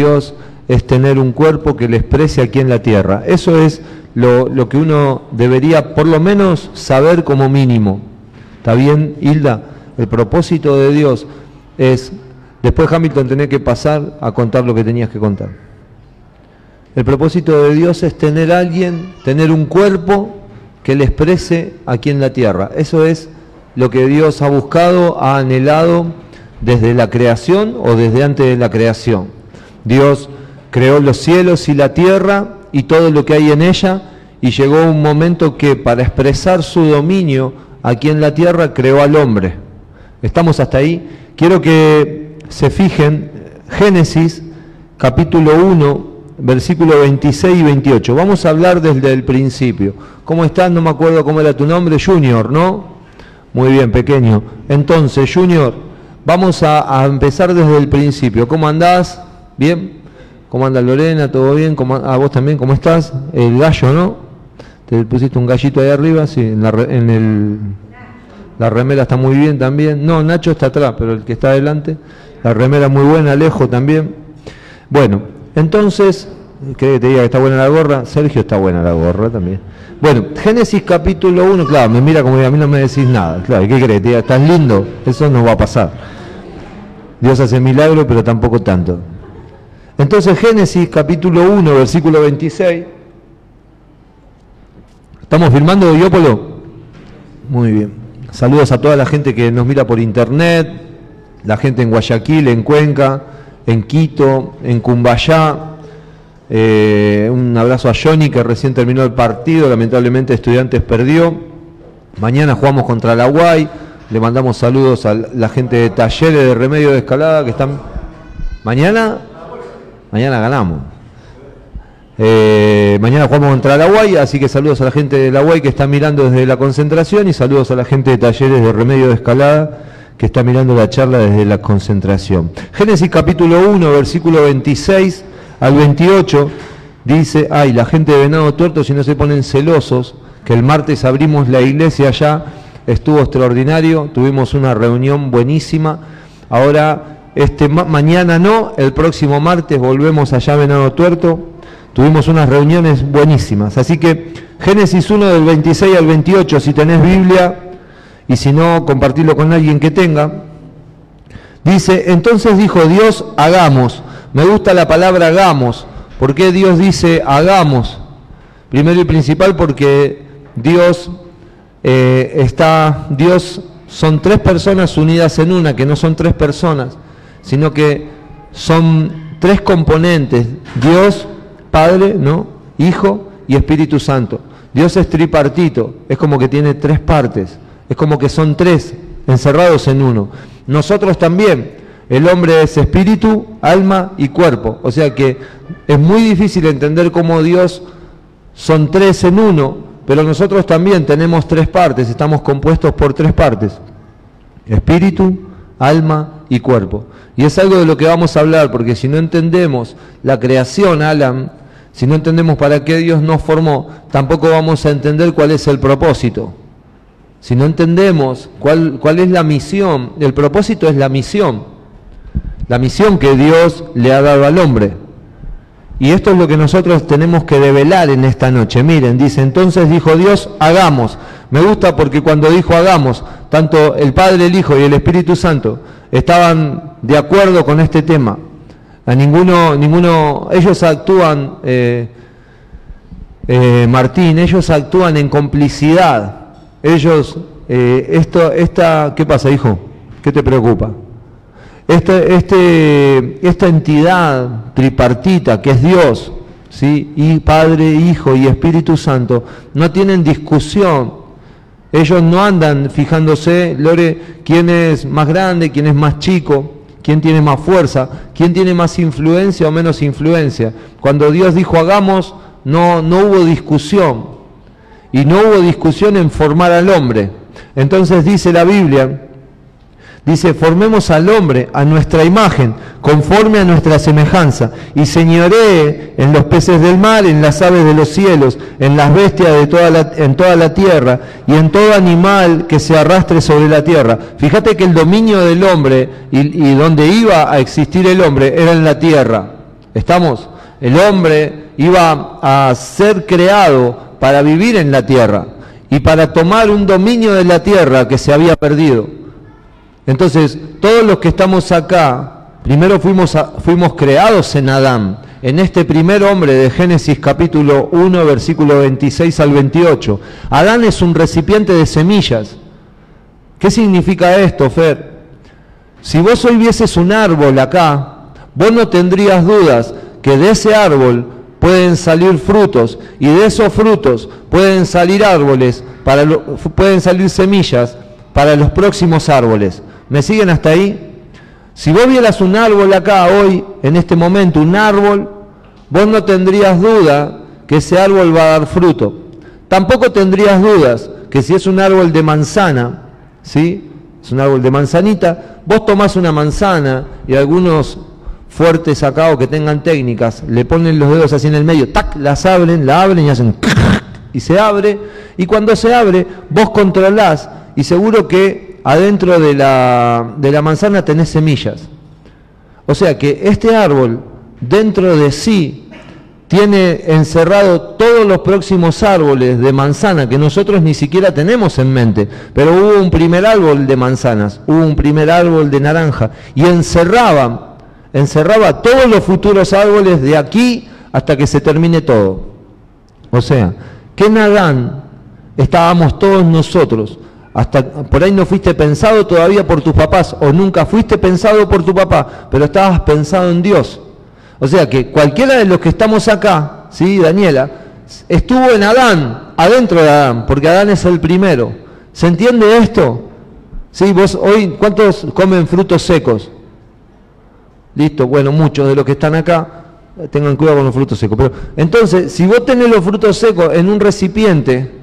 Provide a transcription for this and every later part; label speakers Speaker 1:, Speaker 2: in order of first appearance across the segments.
Speaker 1: Dios es tener un cuerpo que le exprese aquí en la tierra. Eso es lo, que uno debería por lo menos saber como mínimo. ¿Está bien, Hilda? El propósito de Dios es, después Hamilton tener que pasar a contar lo que tenías que contar. El propósito de Dios es tener alguien, tener un cuerpo que le exprese aquí en la tierra. Eso es lo que Dios ha buscado, ha anhelado desde la creación o desde antes de la creación. Dios creó los cielos y la tierra y todo lo que hay en ella y llegó un momento que para expresar su dominio aquí en la tierra creó al hombre. ¿Estamos hasta ahí? Quiero que se fijen Génesis capítulo 1, versículo 26 y 28. Vamos a hablar desde el principio. ¿Cómo estás? No me acuerdo cómo era tu nombre, Junior, ¿no? Muy bien, pequeño. Entonces, Junior, vamos a, a empezar desde el principio. ¿Cómo andás? ¿Bien? ¿Cómo anda Lorena? ¿Todo bien? ¿Cómo, ¿A vos también? ¿Cómo estás? El gallo, ¿no? Te pusiste un gallito ahí arriba, sí, en, la, en el... La remera está muy bien también. No, Nacho está atrás, pero el que está adelante. La remera muy buena, Alejo también. Bueno, entonces, ¿qué te diga que está buena la gorra? Sergio está buena la gorra también. Bueno, Génesis capítulo 1, claro, me mira como que a mí no me decís nada. Claro, ¿qué crees? Te diga, estás lindo, eso no va a pasar. Dios hace milagros, pero tampoco tanto. Entonces Génesis capítulo 1, versículo 26. ¿Estamos filmando, Diópolo? Muy bien. Saludos a toda la gente que nos mira por internet, la gente en Guayaquil, en Cuenca, en Quito, en Cumbayá. Eh, un abrazo a Johnny que recién terminó el partido, lamentablemente Estudiantes perdió. Mañana jugamos contra la Guay. Le mandamos saludos a la gente de talleres de remedio de escalada que están... Mañana, mañana ganamos. Eh, mañana jugamos contra la Guay, así que saludos a la gente de la Guay que está mirando desde la concentración y saludos a la gente de talleres de remedio de escalada que está mirando la charla desde la concentración. Génesis capítulo 1, versículo 26 al 28, dice, ay, la gente de Venado Tuerto, si no se ponen celosos, que el martes abrimos la iglesia allá, estuvo extraordinario, tuvimos una reunión buenísima, ahora este mañana no, el próximo martes volvemos allá a Venado Tuerto, tuvimos unas reuniones buenísimas, así que Génesis 1 del 26 al 28, si tenés Biblia, y si no, compartirlo con alguien que tenga, dice, entonces dijo Dios, hagamos, me gusta la palabra hagamos, ¿por qué Dios dice hagamos? Primero y principal porque Dios eh, está, Dios son tres personas unidas en una, que no son tres personas, sino que son tres componentes, Dios, Padre, ¿no? Hijo y Espíritu Santo. Dios es tripartito, es como que tiene tres partes, es como que son tres encerrados en uno. Nosotros también, el hombre es espíritu, alma y cuerpo, o sea que es muy difícil entender cómo Dios son tres en uno, pero nosotros también tenemos tres partes, estamos compuestos por tres partes, espíritu, alma y cuerpo. Y es algo de lo que vamos a hablar, porque si no entendemos la creación, Alan, si no entendemos para qué Dios nos formó, tampoco vamos a entender cuál es el propósito. Si no entendemos cuál, cuál es la misión, el propósito es la misión, la misión que Dios le ha dado al hombre. Y esto es lo que nosotros tenemos que develar en esta noche. Miren, dice, entonces dijo Dios, hagamos. Me gusta porque cuando dijo hagamos, tanto el Padre, el Hijo y el Espíritu Santo estaban de acuerdo con este tema. A ninguno, ninguno, ellos actúan, eh, eh, Martín, ellos actúan en complicidad. Ellos, eh, esto, esta, ¿qué pasa, hijo? ¿Qué te preocupa? Este, este, esta entidad tripartita que es Dios, ¿sí? y Padre, Hijo y Espíritu Santo, no tienen discusión. Ellos no andan fijándose, Lore, quién es más grande, quién es más chico, quién tiene más fuerza, quién tiene más influencia o menos influencia. Cuando Dios dijo hagamos, no, no hubo discusión. Y no hubo discusión en formar al hombre. Entonces dice la Biblia, Dice, formemos al hombre a nuestra imagen, conforme a nuestra semejanza, y señoree en los peces del mar, en las aves de los cielos, en las bestias de toda la, en toda la tierra, y en todo animal que se arrastre sobre la tierra. Fíjate que el dominio del hombre y, y donde iba a existir el hombre era en la tierra. ¿Estamos? El hombre iba a ser creado para vivir en la tierra y para tomar un dominio de la tierra que se había perdido. Entonces, todos los que estamos acá, primero fuimos, fuimos creados en Adán, en este primer hombre de Génesis capítulo 1, versículo 26 al 28. Adán es un recipiente de semillas. ¿Qué significa esto, Fer? Si vos hoy vieses un árbol acá, vos no tendrías dudas que de ese árbol pueden salir frutos y de esos frutos pueden salir árboles, para pueden salir semillas para los próximos árboles. ¿Me siguen hasta ahí? Si vos vieras un árbol acá hoy, en este momento, un árbol, vos no tendrías duda que ese árbol va a dar fruto. Tampoco tendrías dudas que si es un árbol de manzana, ¿sí? Es un árbol de manzanita, vos tomás una manzana y algunos fuertes acá o que tengan técnicas, le ponen los dedos así en el medio, tac, las abren, la abren y hacen y se abre, y cuando se abre, vos controlás y seguro que adentro de la, de la manzana tenés semillas. O sea que este árbol dentro de sí tiene encerrado todos los próximos árboles de manzana que nosotros ni siquiera tenemos en mente. Pero hubo un primer árbol de manzanas, hubo un primer árbol de naranja y encerraba encerraba todos los futuros árboles de aquí hasta que se termine todo. O sea, que en Adán estábamos todos nosotros. Hasta por ahí no fuiste pensado todavía por tus papás o nunca fuiste pensado por tu papá, pero estabas pensado en Dios. O sea que cualquiera de los que estamos acá, ¿sí, Daniela? Estuvo en Adán, adentro de Adán, porque Adán es el primero. ¿Se entiende esto? Sí, vos hoy, ¿cuántos comen frutos secos? Listo, bueno, muchos de los que están acá tengan cuidado con los frutos secos. Pero entonces, si vos tenés los frutos secos en un recipiente,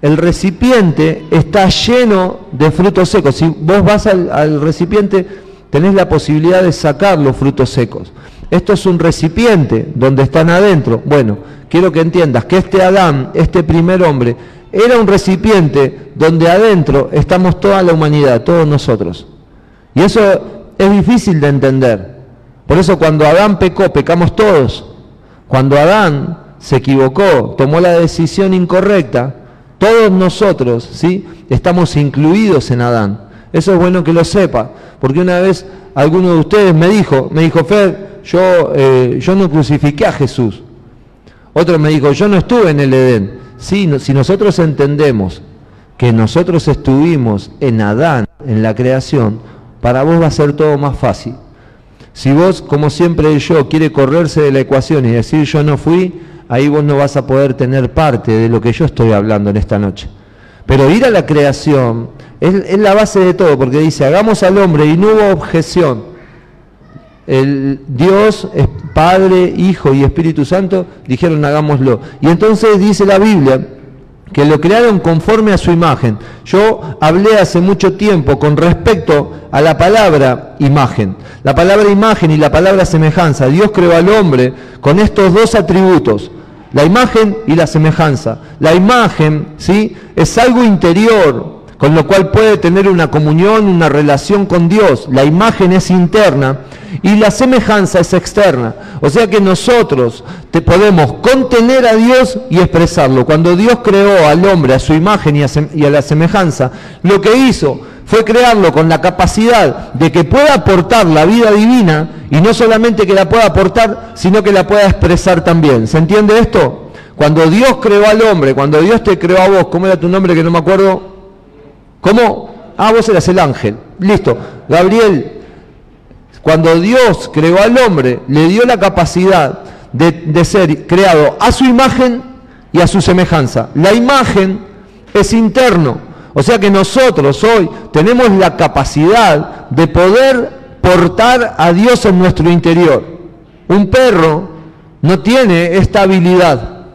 Speaker 1: el recipiente está lleno de frutos secos. Si vos vas al, recipiente, tenés la posibilidad de sacar los frutos secos. Esto es un recipiente donde están adentro. Bueno, quiero que entiendas que este Adán, este primer hombre, era un recipiente donde adentro estamos toda la humanidad, todos nosotros. Y eso es difícil de entender. Por eso cuando Adán pecó, pecamos todos. Cuando Adán se equivocó, tomó la decisión incorrecta, todos nosotros, ¿sí? Estamos incluidos en Adán. Eso es bueno que lo sepa, porque una vez alguno de ustedes me dijo, me dijo, Fer, yo, eh, yo no crucifiqué a Jesús. Otro me dijo, yo no estuve en el Edén. Sí, si nosotros entendemos que nosotros estuvimos en Adán, en la creación, para vos va a ser todo más fácil. Si vos, como siempre yo, quiere correrse de la ecuación y decir yo no fui, ahí vos no vas a poder tener parte de lo que yo estoy hablando en esta noche. Pero ir a la creación es, la base de todo, porque dice, hagamos al hombre y no hubo objeción. El Dios es Padre, Hijo y Espíritu Santo, dijeron hagámoslo. Y entonces dice la Biblia, que lo crearon conforme a su imagen. Yo hablé hace mucho tiempo con respecto a la palabra imagen. La palabra imagen y la palabra semejanza. Dios creó al hombre con estos dos atributos, la imagen y la semejanza. La imagen, ¿sí? Es algo interior, con lo cual puede tener una comunión, una relación con Dios. La imagen es interna y la semejanza es externa. O sea que nosotros te podemos contener a Dios y expresarlo. Cuando Dios creó al hombre a su imagen y a, y a la semejanza, lo que hizo fue crearlo con la capacidad de que pueda aportar la vida divina y no solamente que la pueda aportar, sino que la pueda expresar también. ¿Se entiende esto? Cuando Dios creó al hombre, cuando Dios te creó a vos, ¿cómo era tu nombre que no me acuerdo? ¿Cómo? Ah, vos eras el ángel. Listo. Gabriel, cuando Dios creó al hombre, le dio la capacidad de, ser creado a su imagen y a su semejanza. La imagen es interno. O sea que nosotros hoy tenemos la capacidad de poder portar a Dios en nuestro interior. Un perro no tiene esta habilidad.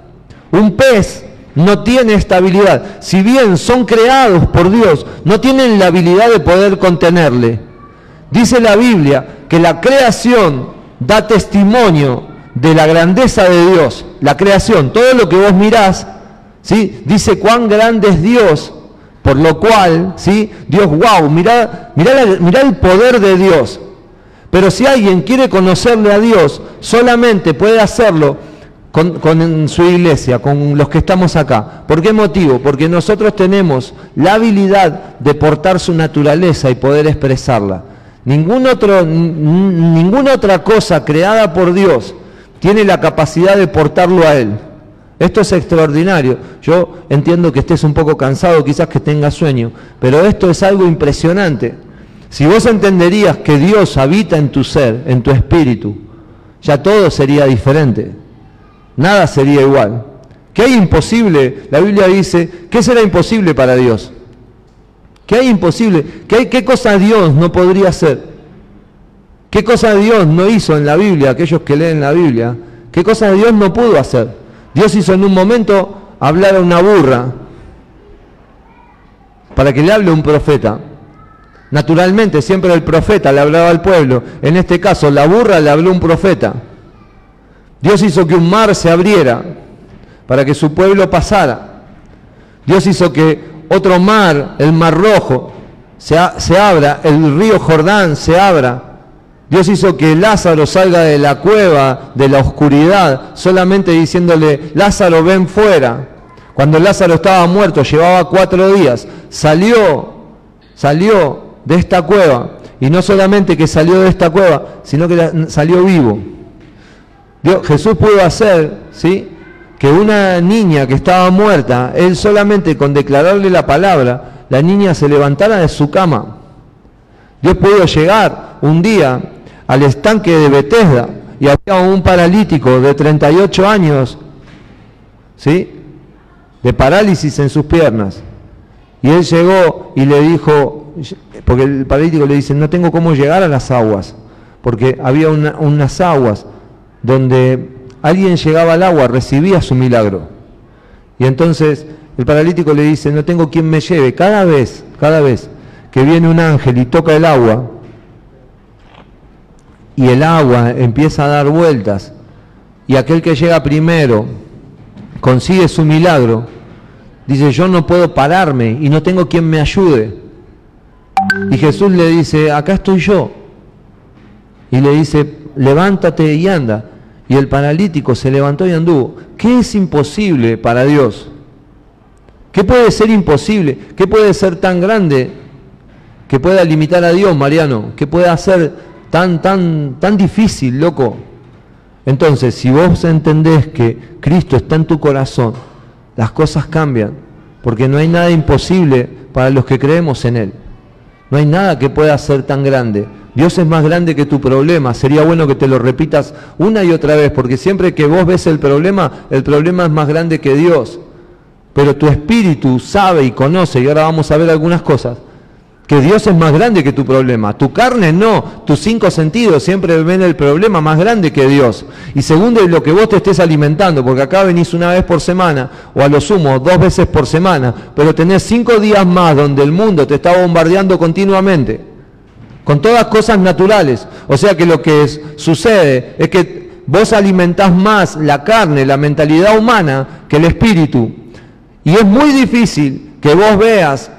Speaker 1: Un pez no tiene estabilidad. Si bien son creados por Dios, no tienen la habilidad de poder contenerle. Dice la Biblia que la creación da testimonio de la grandeza de Dios. La creación, todo lo que vos mirás, ¿sí? dice cuán grande es Dios, por lo cual, ¿sí? Dios, wow, mirá, el poder de Dios. Pero si alguien quiere conocerle a Dios, solamente puede hacerlo con, su iglesia, con los que estamos acá. ¿Por qué motivo? Porque nosotros tenemos la habilidad de portar su naturaleza y poder expresarla. Ningún otro, ninguna otra cosa creada por Dios tiene la capacidad de portarlo a Él. Esto es extraordinario. Yo entiendo que estés un poco cansado, quizás que tengas sueño, pero esto es algo impresionante. Si vos entenderías que Dios habita en tu ser, en tu espíritu, ya todo sería diferente. Nada sería igual. ¿Qué hay imposible? La Biblia dice, ¿qué será imposible para Dios? ¿Qué hay imposible? ¿Qué, hay, ¿Qué cosa Dios no podría hacer? ¿Qué cosa Dios no hizo en la Biblia, aquellos que leen la Biblia? ¿Qué cosa Dios no pudo hacer? Dios hizo en un momento hablar a una burra para que le hable un profeta. Naturalmente, siempre el profeta le hablaba al pueblo. En este caso, la burra le habló un profeta. Dios hizo que un mar se abriera para que su pueblo pasara. Dios hizo que otro mar, el mar rojo, se, se abra, el río Jordán se abra. Dios hizo que Lázaro salga de la cueva, de la oscuridad, solamente diciéndole, Lázaro, ven fuera. Cuando Lázaro estaba muerto, llevaba cuatro días, salió, salió de esta cueva. Y no solamente que salió de esta cueva, sino que salió vivo. Jesús pudo hacer, ¿sí? Que una niña que estaba muerta, él solamente con declararle la palabra, la niña se levantara de su cama. Dios pudo llegar un día al estanque de Bethesda y había un paralítico de 38 años, ¿sí? De parálisis en sus piernas. Y él llegó y le dijo, porque el paralítico le dice, no tengo cómo llegar a las aguas, porque había unas aguas donde alguien llegaba al agua, recibía su milagro. Y entonces el paralítico le dice, no tengo quien me lleve. Cada vez, cada vez que viene un ángel y toca el agua, y el agua empieza a dar vueltas, y aquel que llega primero consigue su milagro, dice, yo no puedo pararme y no tengo quien me ayude. Y Jesús le dice, acá estoy yo. Y le dice, levántate y anda y el paralítico se levantó y anduvo. ¿Qué es imposible para Dios? ¿Qué puede ser imposible? ¿Qué puede ser tan grande que pueda limitar a Dios, Mariano? ¿Qué puede hacer tan, tan, tan difícil, loco? Entonces, si vos entendés que Cristo está en tu corazón, las cosas cambian, porque no hay nada imposible para los que creemos en Él. No hay nada que pueda ser tan grande. Dios es más grande que tu problema. Sería bueno que te lo repitas una y otra vez, porque siempre que vos ves el problema, el problema es más grande que Dios. Pero tu espíritu sabe y conoce, y ahora vamos a ver algunas cosas, que Dios es más grande que tu problema. Tu carne no, tus cinco sentidos siempre ven el problema más grande que Dios. Y segundo es lo que vos te estés alimentando, porque acá venís una vez por semana, o a lo sumo dos veces por semana, pero tenés cinco días más donde el mundo te está bombardeando continuamente, con todas cosas naturales. O sea que lo que sucede es que vos alimentás más la carne, la mentalidad humana, que el espíritu. Y es muy difícil que vos veas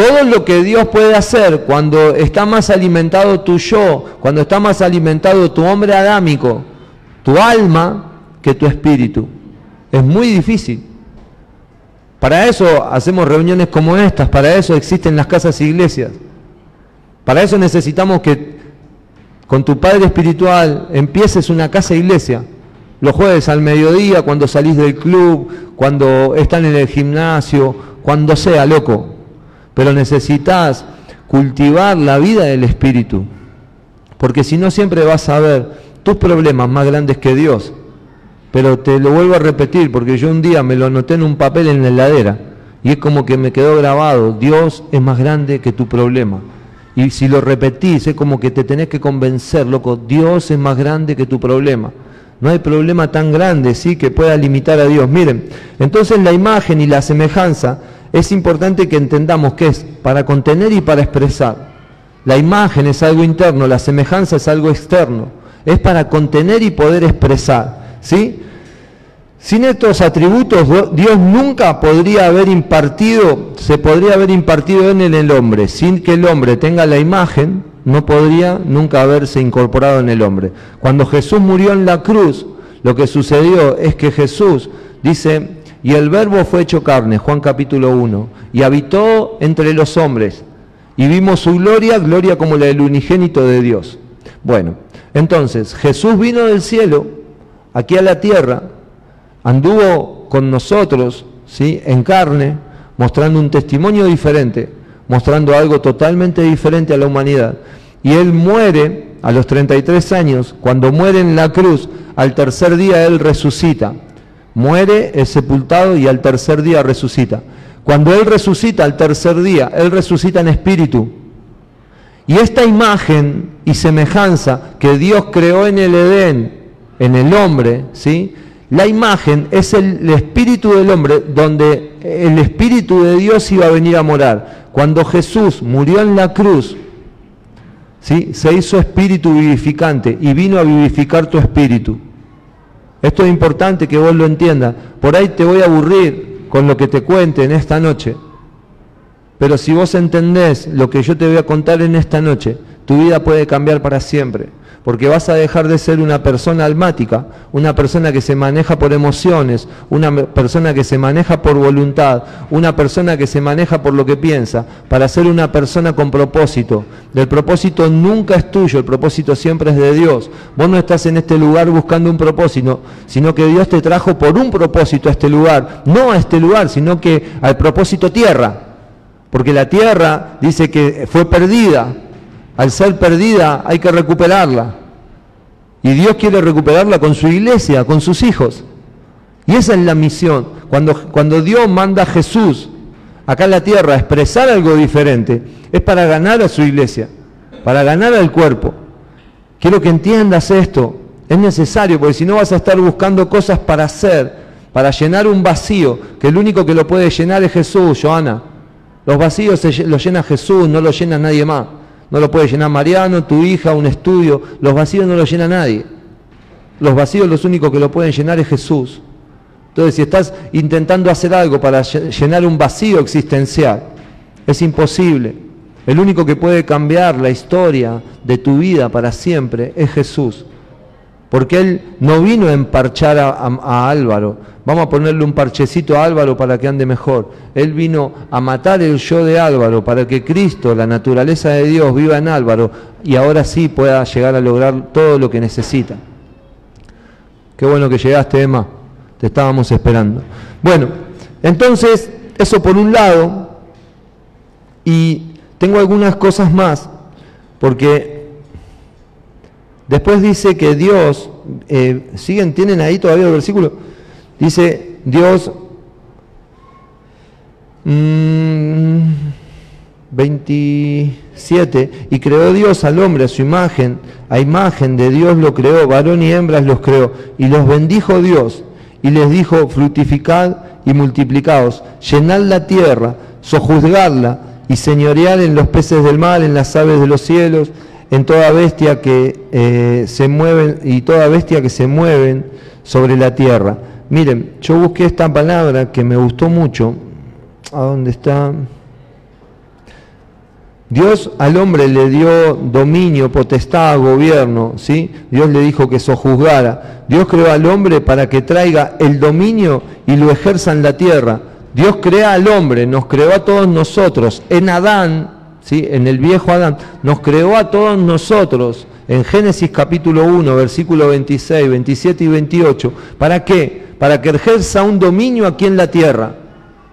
Speaker 1: todo lo que Dios puede hacer cuando está más alimentado tu yo, cuando está más alimentado tu hombre adámico, tu alma, que tu espíritu. Es muy difícil. Para eso hacemos reuniones como estas, para eso existen las casas iglesias. Para eso necesitamos que con tu Padre Espiritual empieces una casa iglesia. Los jueves al mediodía, cuando salís del club, cuando están en el gimnasio, cuando sea, loco pero necesitas cultivar la vida del Espíritu, porque si no siempre vas a ver tus problemas más grandes que Dios. Pero te lo vuelvo a repetir, porque yo un día me lo anoté en un papel en la heladera, y es como que me quedó grabado, Dios es más grande que tu problema. Y si lo repetís, es como que te tenés que convencer, loco, Dios es más grande que tu problema. No hay problema tan grande, sí, que pueda limitar a Dios. Miren, entonces la imagen y la semejanza es importante que entendamos que es para contener y para expresar. La imagen es algo interno, la semejanza es algo externo. Es para contener y poder expresar. ¿sí? Sin estos atributos, Dios nunca podría haber impartido, se podría haber impartido en el hombre, sin que el hombre tenga la imagen, no podría nunca haberse incorporado en el hombre. Cuando Jesús murió en la cruz, lo que sucedió es que Jesús dice, y el verbo fue hecho carne, Juan capítulo 1, y habitó entre los hombres, y vimos su gloria, gloria como la del unigénito de Dios. Bueno, entonces Jesús vino del cielo, aquí a la tierra, anduvo con nosotros, ¿sí? en carne, mostrando un testimonio diferente, mostrando algo totalmente diferente a la humanidad. Y Él muere a los 33 años, cuando muere en la cruz, al tercer día Él resucita. Muere, es sepultado y al tercer día resucita. Cuando Él resucita al tercer día, Él resucita en espíritu. Y esta imagen y semejanza que Dios creó en el Edén, en el hombre, ¿sí? La imagen es el, espíritu del hombre donde el espíritu de Dios iba a venir a morar. Cuando Jesús murió en la cruz, ¿sí? se hizo espíritu vivificante y vino a vivificar tu espíritu. Esto es importante que vos lo entiendas. Por ahí te voy a aburrir con lo que te cuente en esta noche. Pero si vos entendés lo que yo te voy a contar en esta noche, tu vida puede cambiar para siempre porque vas a dejar de ser una persona almática, una persona que se maneja por emociones, una persona que se maneja por voluntad, una persona que se maneja por lo que piensa, para ser una persona con propósito. El propósito nunca es tuyo, el propósito siempre es de Dios. Vos no estás en este lugar buscando un propósito, sino que Dios te trajo por un propósito a este lugar, no a este lugar, sino que al propósito tierra. Porque la tierra dice que fue perdida, al ser perdida hay que recuperarla. Y Dios quiere recuperarla con su iglesia, con sus hijos. Y esa es la misión. Cuando, cuando Dios manda a Jesús acá en la tierra a expresar algo diferente, es para ganar a su iglesia, para ganar al cuerpo. Quiero que entiendas esto. Es necesario, porque si no vas a estar buscando cosas para hacer, para llenar un vacío, que el único que lo puede llenar es Jesús, Joana. Los vacíos los llena Jesús, no los llena nadie más. No lo puede llenar Mariano, tu hija, un estudio. Los vacíos no los llena nadie. Los vacíos los únicos que lo pueden llenar es Jesús. Entonces, si estás intentando hacer algo para llenar un vacío existencial, es imposible. El único que puede cambiar la historia de tu vida para siempre es Jesús. Porque Él no vino a emparchar a, Álvaro, vamos a ponerle un parchecito a Álvaro para que ande mejor. Él vino a matar el yo de Álvaro para que Cristo, la naturaleza de Dios, viva en Álvaro y ahora sí pueda llegar a lograr todo lo que necesita. Qué bueno que llegaste, Emma, te estábamos esperando. Bueno, entonces, eso por un lado, y tengo algunas cosas más, porque Después dice que Dios, eh, siguen, tienen ahí todavía el versículo, dice Dios, 27, mm, y creó Dios al hombre a su imagen, a imagen de Dios lo creó, varón y hembras los creó, y los bendijo Dios, y les dijo, fructificad y multiplicaos, llenad la tierra, sojuzgadla, y señoread en los peces del mar, en las aves de los cielos, en toda bestia que eh, se mueven y toda bestia que se mueven sobre la tierra. Miren, yo busqué esta palabra que me gustó mucho. ¿A dónde está? Dios al hombre le dio dominio, potestad, gobierno, ¿sí? Dios le dijo que sojuzgara. Dios creó al hombre para que traiga el dominio y lo ejerza en la tierra. Dios crea al hombre, nos creó a todos nosotros. En Adán en el viejo Adán, nos creó a todos nosotros en Génesis capítulo 1, versículo 26, 27 y 28. ¿Para qué? Para que ejerza un dominio aquí en la tierra.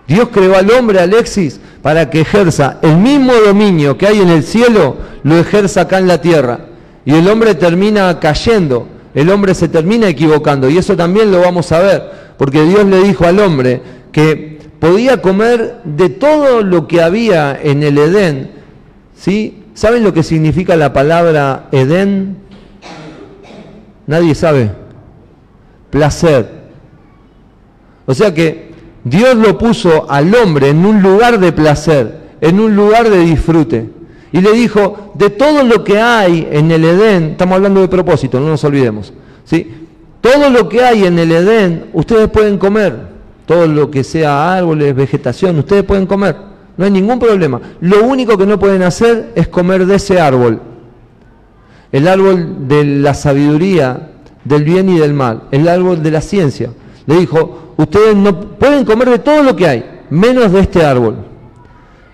Speaker 1: Dios creó al hombre, Alexis, para que ejerza el mismo dominio que hay en el cielo, lo ejerza acá en la tierra. Y el hombre termina cayendo, el hombre se termina equivocando. Y eso también lo vamos a ver, porque Dios le dijo al hombre que podía comer de todo lo que había en el Edén, ¿Sí? ¿Saben lo que significa la palabra Edén? Nadie sabe. Placer. O sea que Dios lo puso al hombre en un lugar de placer, en un lugar de disfrute. Y le dijo, de todo lo que hay en el Edén, estamos hablando de propósito, no nos olvidemos. ¿sí? Todo lo que hay en el Edén, ustedes pueden comer. Todo lo que sea árboles, vegetación, ustedes pueden comer no hay ningún problema. Lo único que no pueden hacer es comer de ese árbol. el árbol de la sabiduría, del bien y del mal, el árbol de la ciencia. Le dijo, ustedes no pueden comer de todo lo que hay, menos de este árbol.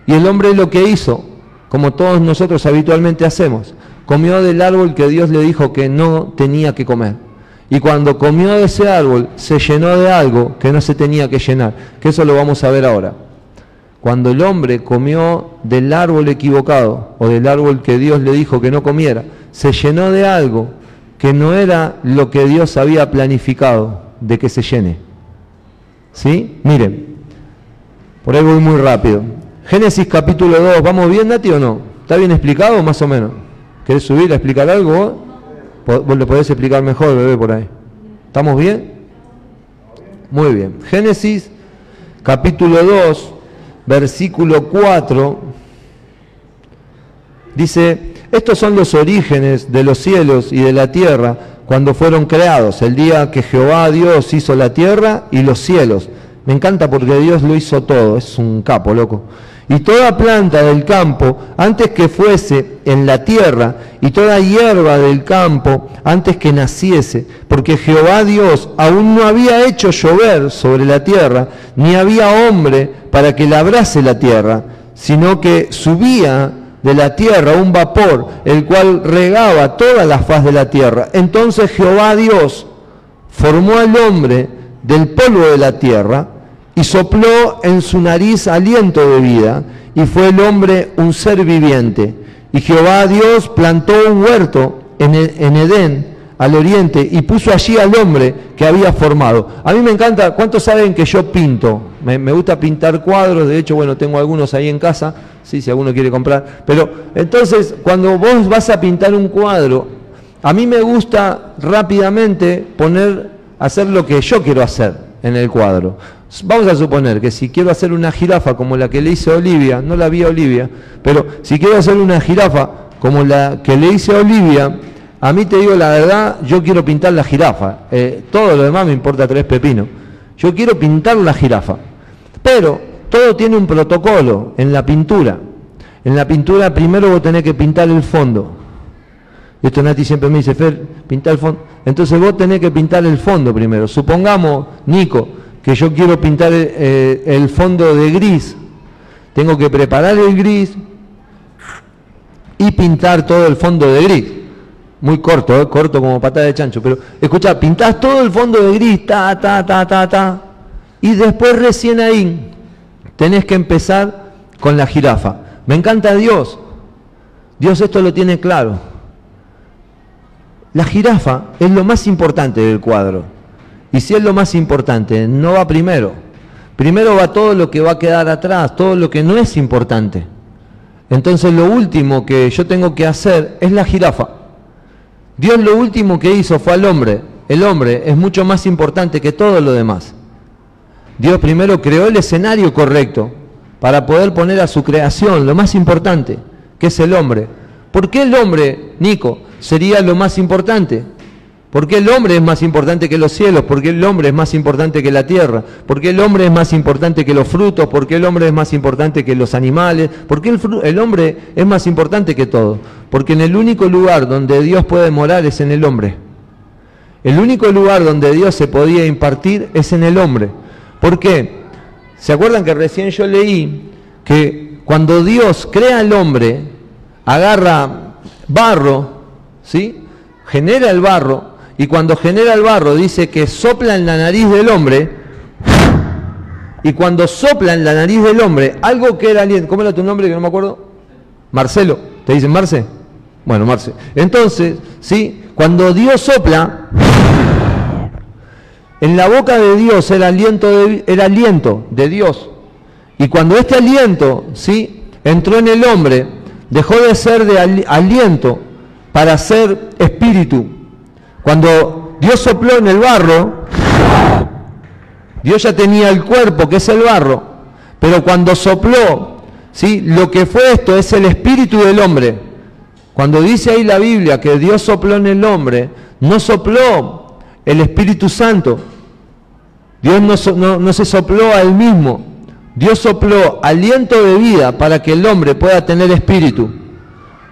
Speaker 1: Y el hombre lo que hizo, como todos nosotros habitualmente hacemos, comió del árbol que Dios le dijo que no tenía que comer. Y cuando comió de ese árbol, se llenó de algo que no se tenía que llenar, que eso lo vamos a ver ahora. Cuando el hombre comió del árbol equivocado o del árbol que Dios le dijo que no comiera, se llenó de algo que no era lo que Dios había planificado de que se llene. ¿Sí? Miren, por ahí voy muy rápido. Génesis capítulo 2, ¿vamos bien, Nati, o no? ¿Está bien explicado más o menos? ¿Querés subir a explicar algo vos? Vos lo podés explicar mejor, bebé, por ahí. ¿Estamos bien? Muy bien. Génesis capítulo 2, versículo 4, dice, estos son los orígenes de los cielos y de la tierra cuando fueron creados, el día que Jehová Dios hizo la tierra y los cielos. Me encanta porque Dios lo hizo todo, es un capo, loco. Y toda planta del campo, antes que fuese en la tierra, y toda hierba del campo, antes que naciese, porque Jehová Dios aún no había hecho llover sobre la tierra, ni había hombre para que labrase la tierra, sino que subía de la tierra un vapor, el cual regaba toda la faz de la tierra. Entonces Jehová Dios formó al hombre del polvo de la tierra, y sopló en su nariz aliento de vida, y fue el hombre un ser viviente. Y Jehová Dios plantó un huerto en, e, Edén, al oriente, y puso allí al hombre que había formado. A mí me encanta, ¿cuántos saben que yo pinto? Me, gusta pintar cuadros, de hecho, bueno, tengo algunos ahí en casa, sí, si alguno quiere comprar. Pero entonces, cuando vos vas a pintar un cuadro, a mí me gusta rápidamente poner, hacer lo que yo quiero hacer en el cuadro. Vamos a suponer que si quiero hacer una jirafa como la que le hice a Olivia, no la vi a Olivia, pero si quiero hacer una jirafa como la que le hice a Olivia, a mí te digo la verdad, yo quiero pintar la jirafa. Eh, todo lo demás me importa tres pepinos. Yo quiero pintar la jirafa. Pero todo tiene un protocolo en la pintura. En la pintura primero vos tenés que pintar el fondo. Esto Nati siempre me dice, Fer, pintar el fondo. Entonces vos tenés que pintar el fondo primero. Supongamos, Nico, que yo quiero pintar eh, el fondo de gris, tengo que preparar el gris y pintar todo el fondo de gris. Muy corto, ¿eh? corto como patada de chancho, pero escucha, pintás todo el fondo de gris, ta, ta, ta, ta, ta, y después recién ahí tenés que empezar con la jirafa. Me encanta Dios. Dios esto lo tiene claro. La jirafa es lo más importante del cuadro. Y si es lo más importante, no va primero. Primero va todo lo que va a quedar atrás, todo lo que no es importante. Entonces lo último que yo tengo que hacer es la jirafa. Dios lo último que hizo fue al hombre. El hombre es mucho más importante que todo lo demás. Dios primero creó el escenario correcto para poder poner a su creación lo más importante, que es el hombre. ¿Por qué el hombre, Nico, sería lo más importante? ¿Por qué el hombre es más importante que los cielos? ¿Por qué el hombre es más importante que la tierra? ¿Por qué el hombre es más importante que los frutos? ¿Por qué el hombre es más importante que los animales? ¿Por qué el, hombre es más importante que todo? Porque en el único lugar donde Dios puede morar es en el hombre. El único lugar donde Dios se podía impartir es en el hombre. ¿Por qué? ¿Se acuerdan que recién yo leí que cuando Dios crea al hombre, agarra barro, ¿sí? Genera el barro y cuando genera el barro dice que sopla en la nariz del hombre, y cuando sopla en la nariz del hombre, algo que era aliento, ¿cómo era tu nombre que no me acuerdo? Marcelo, ¿te dicen Marce? Bueno, Marce. Entonces, ¿sí? Cuando Dios sopla, en la boca de Dios el aliento de, aliento de Dios. Y cuando este aliento, ¿sí? Entró en el hombre, dejó de ser de aliento para ser espíritu. Cuando Dios sopló en el barro, Dios ya tenía el cuerpo, que es el barro, pero cuando sopló, ¿sí? lo que fue esto es el espíritu del hombre. Cuando dice ahí la Biblia que Dios sopló en el hombre, no sopló el Espíritu Santo. Dios no, no se sopló a él mismo. Dios sopló aliento de vida para que el hombre pueda tener espíritu.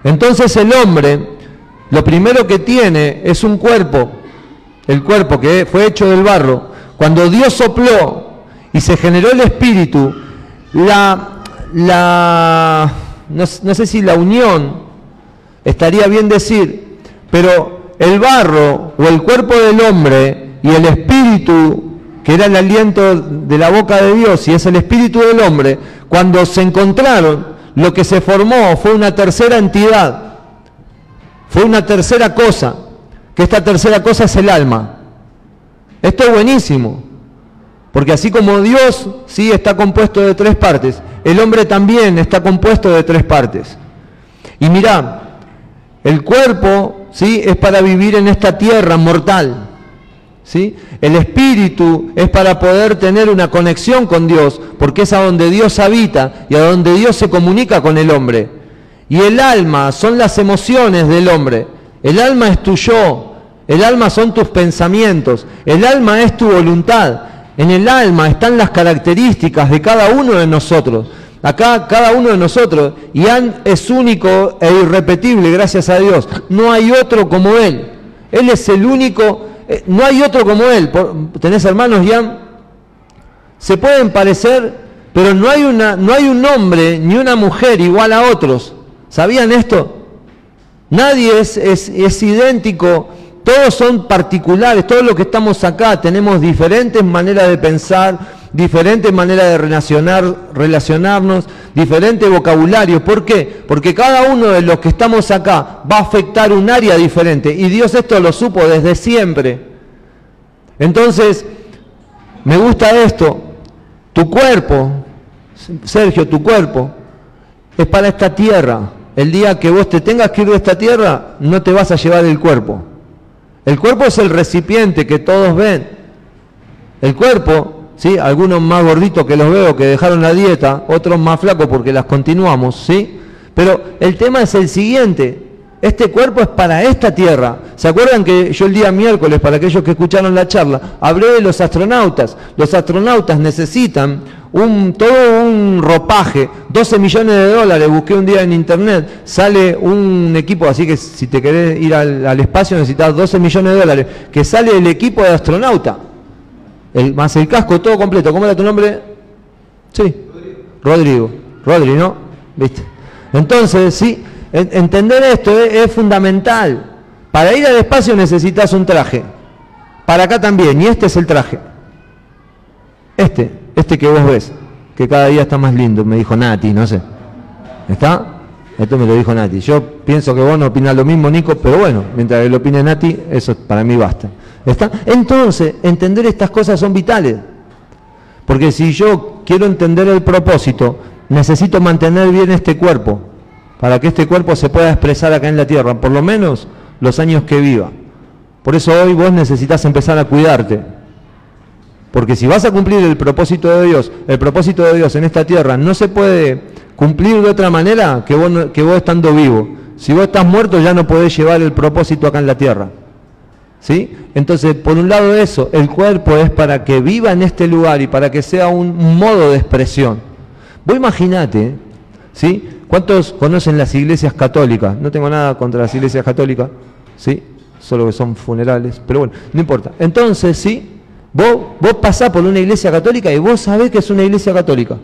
Speaker 1: Entonces el hombre lo primero que tiene es un cuerpo, el cuerpo que fue hecho del barro. Cuando Dios sopló y se generó el espíritu, la, la no, no sé si la unión, estaría bien decir, pero el barro o el cuerpo del hombre y el espíritu que era el aliento de la boca de Dios y es el espíritu del hombre, cuando se encontraron, lo que se formó fue una tercera entidad, fue una tercera cosa, que esta tercera cosa es el alma. Esto es buenísimo, porque así como Dios sí está compuesto de tres partes, el hombre también está compuesto de tres partes. Y mirá, el cuerpo sí es para vivir en esta tierra mortal. ¿Sí? El espíritu es para poder tener una conexión con Dios, porque es a donde Dios habita y a donde Dios se comunica con el hombre. Y el alma son las emociones del hombre. El alma es tu yo, el alma son tus pensamientos, el alma es tu voluntad. En el alma están las características de cada uno de nosotros. Acá cada uno de nosotros, Ian es único e irrepetible, gracias a Dios. No hay otro como Él. Él es el único eh, no hay otro como él. ¿Tenés hermanos, Jan? Se pueden parecer, pero no hay, una, no hay un hombre ni una mujer igual a otros. ¿Sabían esto? Nadie es, es, idéntico, todos son particulares, todos los que estamos acá tenemos diferentes maneras de pensar, diferentes maneras de relacionar, relacionarnos, diferente vocabulario. ¿Por qué? Porque cada uno de los que estamos acá va a afectar un área diferente y Dios esto lo supo desde siempre. Entonces, me gusta esto, tu cuerpo, Sergio, tu cuerpo, es para esta tierra. El día que vos te tengas que ir de esta tierra, no te vas a llevar el cuerpo. El cuerpo es el recipiente que todos ven. El cuerpo ¿sí? Algunos más gorditos que los veo que dejaron la dieta, otros más flacos porque las continuamos, ¿sí? Pero el tema es el siguiente, este cuerpo es para esta tierra. ¿Se acuerdan que yo el día miércoles, para aquellos que escucharon la charla, hablé de los astronautas? Los astronautas necesitan un, todo un ropaje, 12 millones de dólares, busqué un día en internet, sale un equipo, así que si te querés ir al, espacio necesitas 12 millones de dólares, que sale el equipo de astronauta más el casco, todo completo. ¿Cómo era tu nombre? Sí. Rodrigo. Rodrigo, ¿no? ¿Viste? Entonces, sí, entender esto es, fundamental. Para ir al espacio necesitas un traje. Para acá también, y este es el traje. Este, este que vos ves, que cada día está más lindo, me dijo Nati, no sé. ¿Está? Esto me lo dijo Nati. Yo pienso que vos no opinas lo mismo, Nico, pero bueno, mientras lo opine Nati, eso para mí basta. ¿Está? Entonces, entender estas cosas son vitales. Porque si yo quiero entender el propósito, necesito mantener bien este cuerpo, para que este cuerpo se pueda expresar acá en la tierra, por lo menos los años que viva. Por eso hoy vos necesitas empezar a cuidarte. Porque si vas a cumplir el propósito de Dios, el propósito de Dios en esta tierra no se puede cumplir de otra manera que vos, estando vivo. Si vos estás muerto ya no podés llevar el propósito acá en la tierra. ¿Sí? Entonces, por un lado eso, el cuerpo es para que viva en este lugar y para que sea un modo de expresión. Vos imaginate, ¿sí? ¿Cuántos conocen las iglesias católicas? No tengo nada contra las iglesias católicas, ¿sí? Solo que son funerales, pero bueno, no importa. Entonces, ¿sí? Vos, vos pasás por una iglesia católica y vos sabés que es una iglesia católica.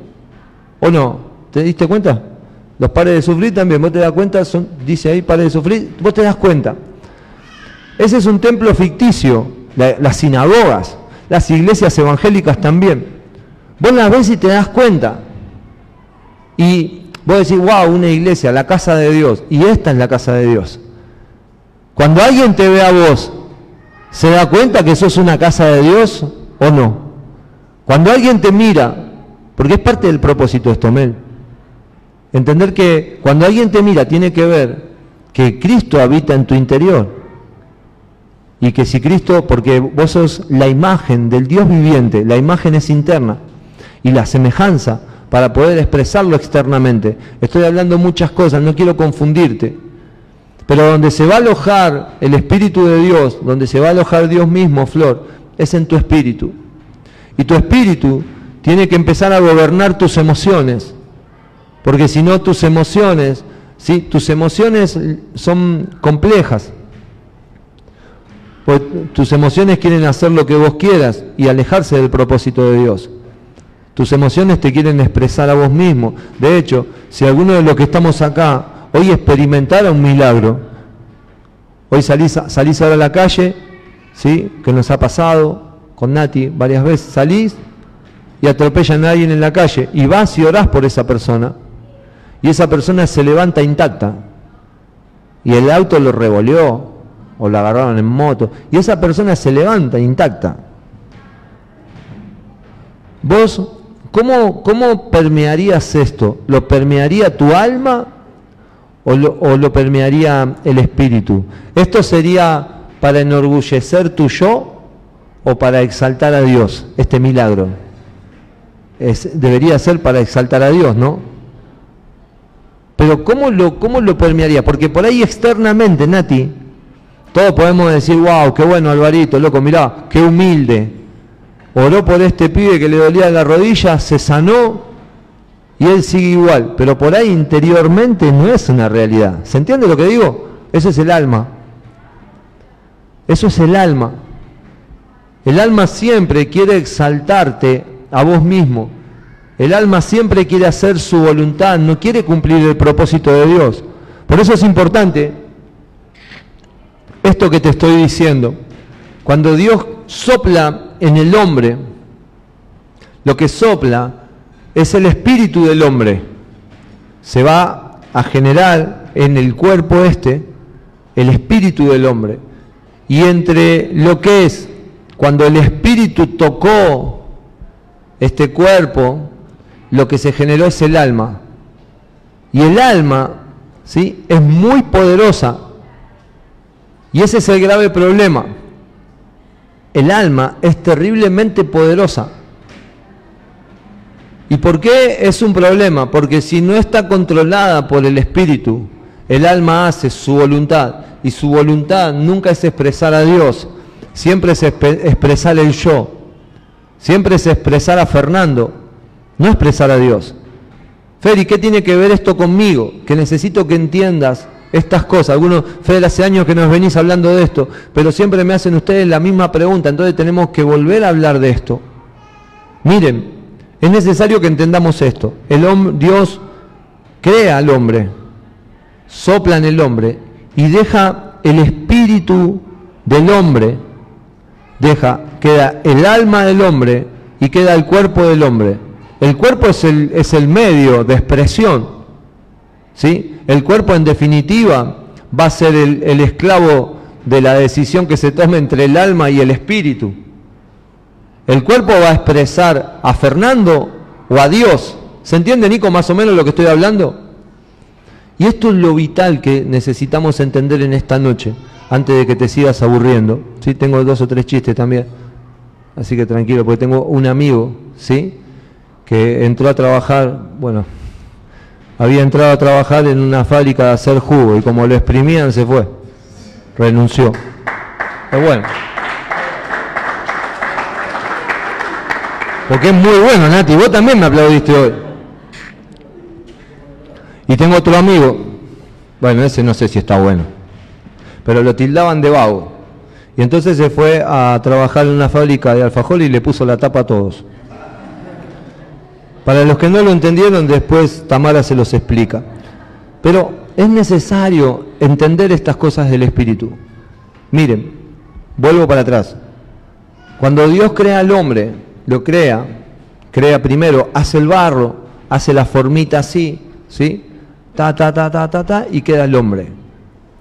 Speaker 1: ¿O no? ¿Te diste cuenta? Los pares de sufrir también, vos te das cuenta, son, dice ahí pares de sufrir, vos te das cuenta. Ese es un templo ficticio, las sinagogas, las iglesias evangélicas también. Vos las ves y te das cuenta. Y vos decís, wow, una iglesia, la casa de Dios. Y esta es la casa de Dios. Cuando alguien te ve a vos, ¿se da cuenta que sos una casa de Dios o no? Cuando alguien te mira, porque es parte del propósito de esto, Mel, entender que cuando alguien te mira tiene que ver que Cristo habita en tu interior. Y que si Cristo, porque vos sos la imagen del Dios viviente, la imagen es interna y la semejanza para poder expresarlo externamente. Estoy hablando muchas cosas, no quiero confundirte. Pero donde se va a alojar el Espíritu de Dios, donde se va a alojar Dios mismo, Flor, es en tu espíritu. Y tu espíritu tiene que empezar a gobernar tus emociones. Porque si no, tus emociones, ¿sí? tus emociones son complejas Pues tus emociones quieren hacer lo que vos quieras y alejarse del propósito de Dios. Tus emociones te quieren expresar a vos mismo. De hecho, si alguno de los que estamos acá hoy experimentara un milagro, hoy salís, salís ahora a la calle, ¿sí? que nos ha pasado con Nati varias veces, salís y atropellan a alguien en la calle y vas y orás por esa persona y esa persona se levanta intacta y el auto lo revolvió o la agarraron en moto, y esa persona se levanta intacta. ¿Vos cómo, cómo permearías esto? ¿Lo permearía tu alma o lo, lo permearía el espíritu? ¿Esto sería para enorgullecer tu yo o para exaltar a Dios, este milagro? Es, debería ser para exaltar a Dios, ¿no? Pero ¿cómo lo, ¿cómo lo permearía? Porque por ahí externamente, Nati, todos podemos decir, wow, qué bueno Alvarito, loco, mirá, qué humilde. Oró por este pibe que le dolía la rodilla, se sanó y él sigue igual. Pero por ahí interiormente no es una realidad. ¿Se entiende lo que digo? Eso es el alma. Eso es el alma. El alma siempre quiere exaltarte a vos mismo. El alma siempre quiere hacer su voluntad, no quiere cumplir el propósito de Dios. Por eso es importante esto que te estoy diciendo. Cuando Dios sopla en el hombre, lo que sopla es el espíritu del hombre. Se va a generar en el cuerpo este el espíritu del hombre. Y entre lo que es cuando el espíritu tocó este cuerpo, lo que se generó es el alma. Y el alma ¿sí? es muy poderosa y ese es el grave problema. El alma es terriblemente poderosa. ¿Y por qué es un problema? Porque si no está controlada por el espíritu, el alma hace su voluntad y su voluntad nunca es expresar a Dios, siempre es expresar el yo, siempre es expresar a Fernando, no expresar a Dios. Feri, ¿qué tiene que ver esto conmigo? Que necesito que entiendas estas cosas. Algunos, Fede, hace años que nos venís hablando de esto, pero siempre me hacen ustedes la misma pregunta, entonces tenemos que volver a hablar de esto. Miren, es necesario que entendamos esto. El hombre, Dios crea al hombre, sopla en el hombre y deja el espíritu del hombre, deja, queda el alma del hombre y queda el cuerpo del hombre. El cuerpo es el, es el medio de expresión ¿sí? El cuerpo en definitiva va a ser el, esclavo de la decisión que se tome entre el alma y el espíritu. El cuerpo va a expresar a Fernando o a Dios. ¿Se entiende, Nico, más o menos lo que estoy hablando? Y esto es lo vital que necesitamos entender en esta noche, antes de que te sigas aburriendo. ¿sí? Tengo dos o tres chistes también, así que tranquilo, porque tengo un amigo, ¿sí? que entró a trabajar, bueno, había entrado a trabajar en una fábrica de hacer jugo y como lo exprimían se fue, renunció. Es bueno. Porque es muy bueno, Nati, vos también me aplaudiste hoy. Y tengo otro amigo, bueno, ese no sé si está bueno, pero lo tildaban de vago. Y entonces se fue a trabajar en una fábrica de alfajol y le puso la tapa a todos. Para los que no lo entendieron, después Tamara se los explica. Pero es necesario entender estas cosas del Espíritu. Miren, vuelvo para atrás. Cuando Dios crea al hombre, lo crea, crea primero, hace el barro, hace la formita así, ¿sí? Ta, ta, ta, ta, ta, ta, y queda el hombre.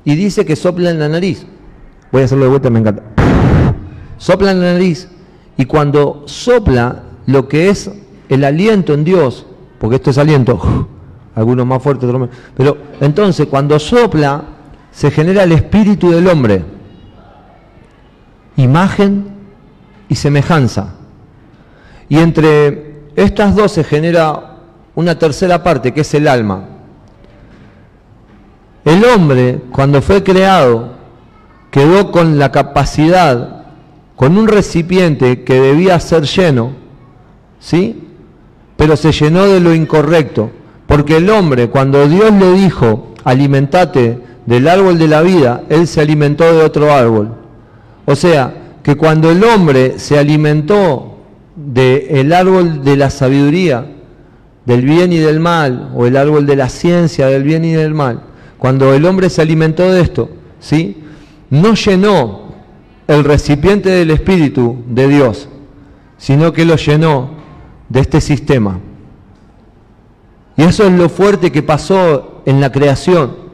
Speaker 1: Y dice que sopla en la nariz. Voy a hacerlo de vuelta, me encanta. Sopla en la nariz. Y cuando sopla, lo que es el aliento en Dios, porque esto es aliento, algunos más fuertes, otros menos. Pero entonces cuando sopla, se genera el espíritu del hombre, imagen y semejanza. Y entre estas dos se genera una tercera parte, que es el alma. El hombre, cuando fue creado, quedó con la capacidad, con un recipiente que debía ser lleno, ¿sí? pero se llenó de lo incorrecto. Porque el hombre, cuando Dios le dijo, alimentate del árbol de la vida, él se alimentó de otro árbol. O sea, que cuando el hombre se alimentó del árbol de la sabiduría, del bien y del mal, o el árbol de la ciencia del bien y del mal, cuando el hombre se alimentó de esto, ¿sí? no llenó el recipiente del Espíritu de Dios, sino que lo llenó de este sistema. Y eso es lo fuerte que pasó en la creación.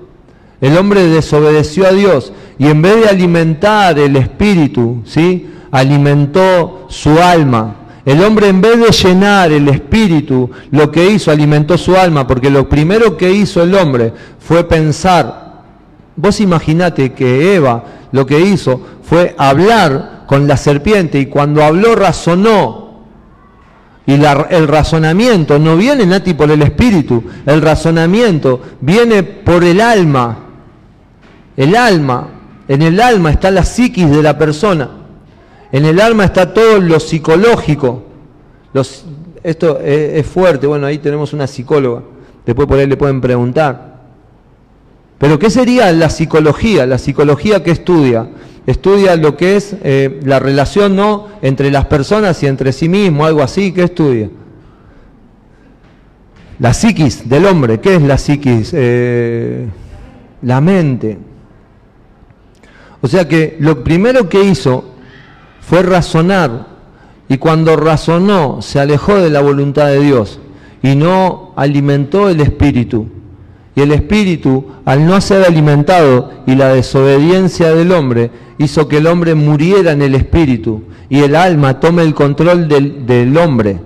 Speaker 1: El hombre desobedeció a Dios y en vez de alimentar el espíritu, ¿sí? alimentó su alma. El hombre en vez de llenar el espíritu, lo que hizo, alimentó su alma, porque lo primero que hizo el hombre fue pensar. Vos imaginate que Eva lo que hizo fue hablar con la serpiente y cuando habló razonó y el razonamiento no viene, Nati, por el espíritu, el razonamiento viene por el alma. El alma, en el alma está la psiquis de la persona, en el alma está todo lo psicológico. Esto es, fuerte, bueno, ahí tenemos una psicóloga, después por ahí le pueden preguntar. Pero ¿qué sería la psicología? La psicología que estudia estudia lo que es eh, la relación no entre las personas y entre sí mismo, algo así, ¿qué estudia? La psiquis del hombre, ¿qué es la psiquis? Eh, la mente. O sea que lo primero que hizo fue razonar y cuando razonó se alejó de la voluntad de Dios y no alimentó el espíritu. Y el espíritu, al no ser alimentado y la desobediencia del hombre, hizo que el hombre muriera en el espíritu y el alma tome el control del, hombre.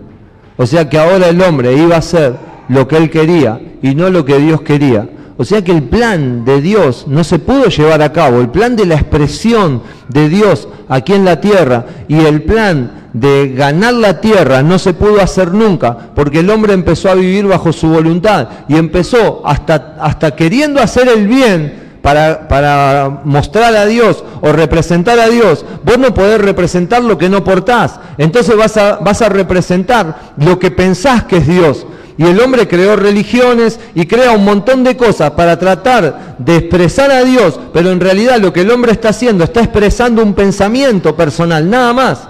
Speaker 1: O sea que ahora el hombre iba a hacer lo que él quería y no lo que Dios quería. O sea que el plan de Dios no se pudo llevar a cabo, el plan de la expresión de Dios aquí en la tierra y el plan de ganar la tierra no se pudo hacer nunca, porque el hombre empezó a vivir bajo su voluntad y empezó hasta, hasta queriendo hacer el bien, para, mostrar a Dios o representar a Dios, vos no podés representar lo que no portás. Entonces vas a, vas a representar lo que pensás que es Dios. Y el hombre creó religiones y crea un montón de cosas para tratar de expresar a Dios, pero en realidad lo que el hombre está haciendo, está expresando un pensamiento personal, nada más.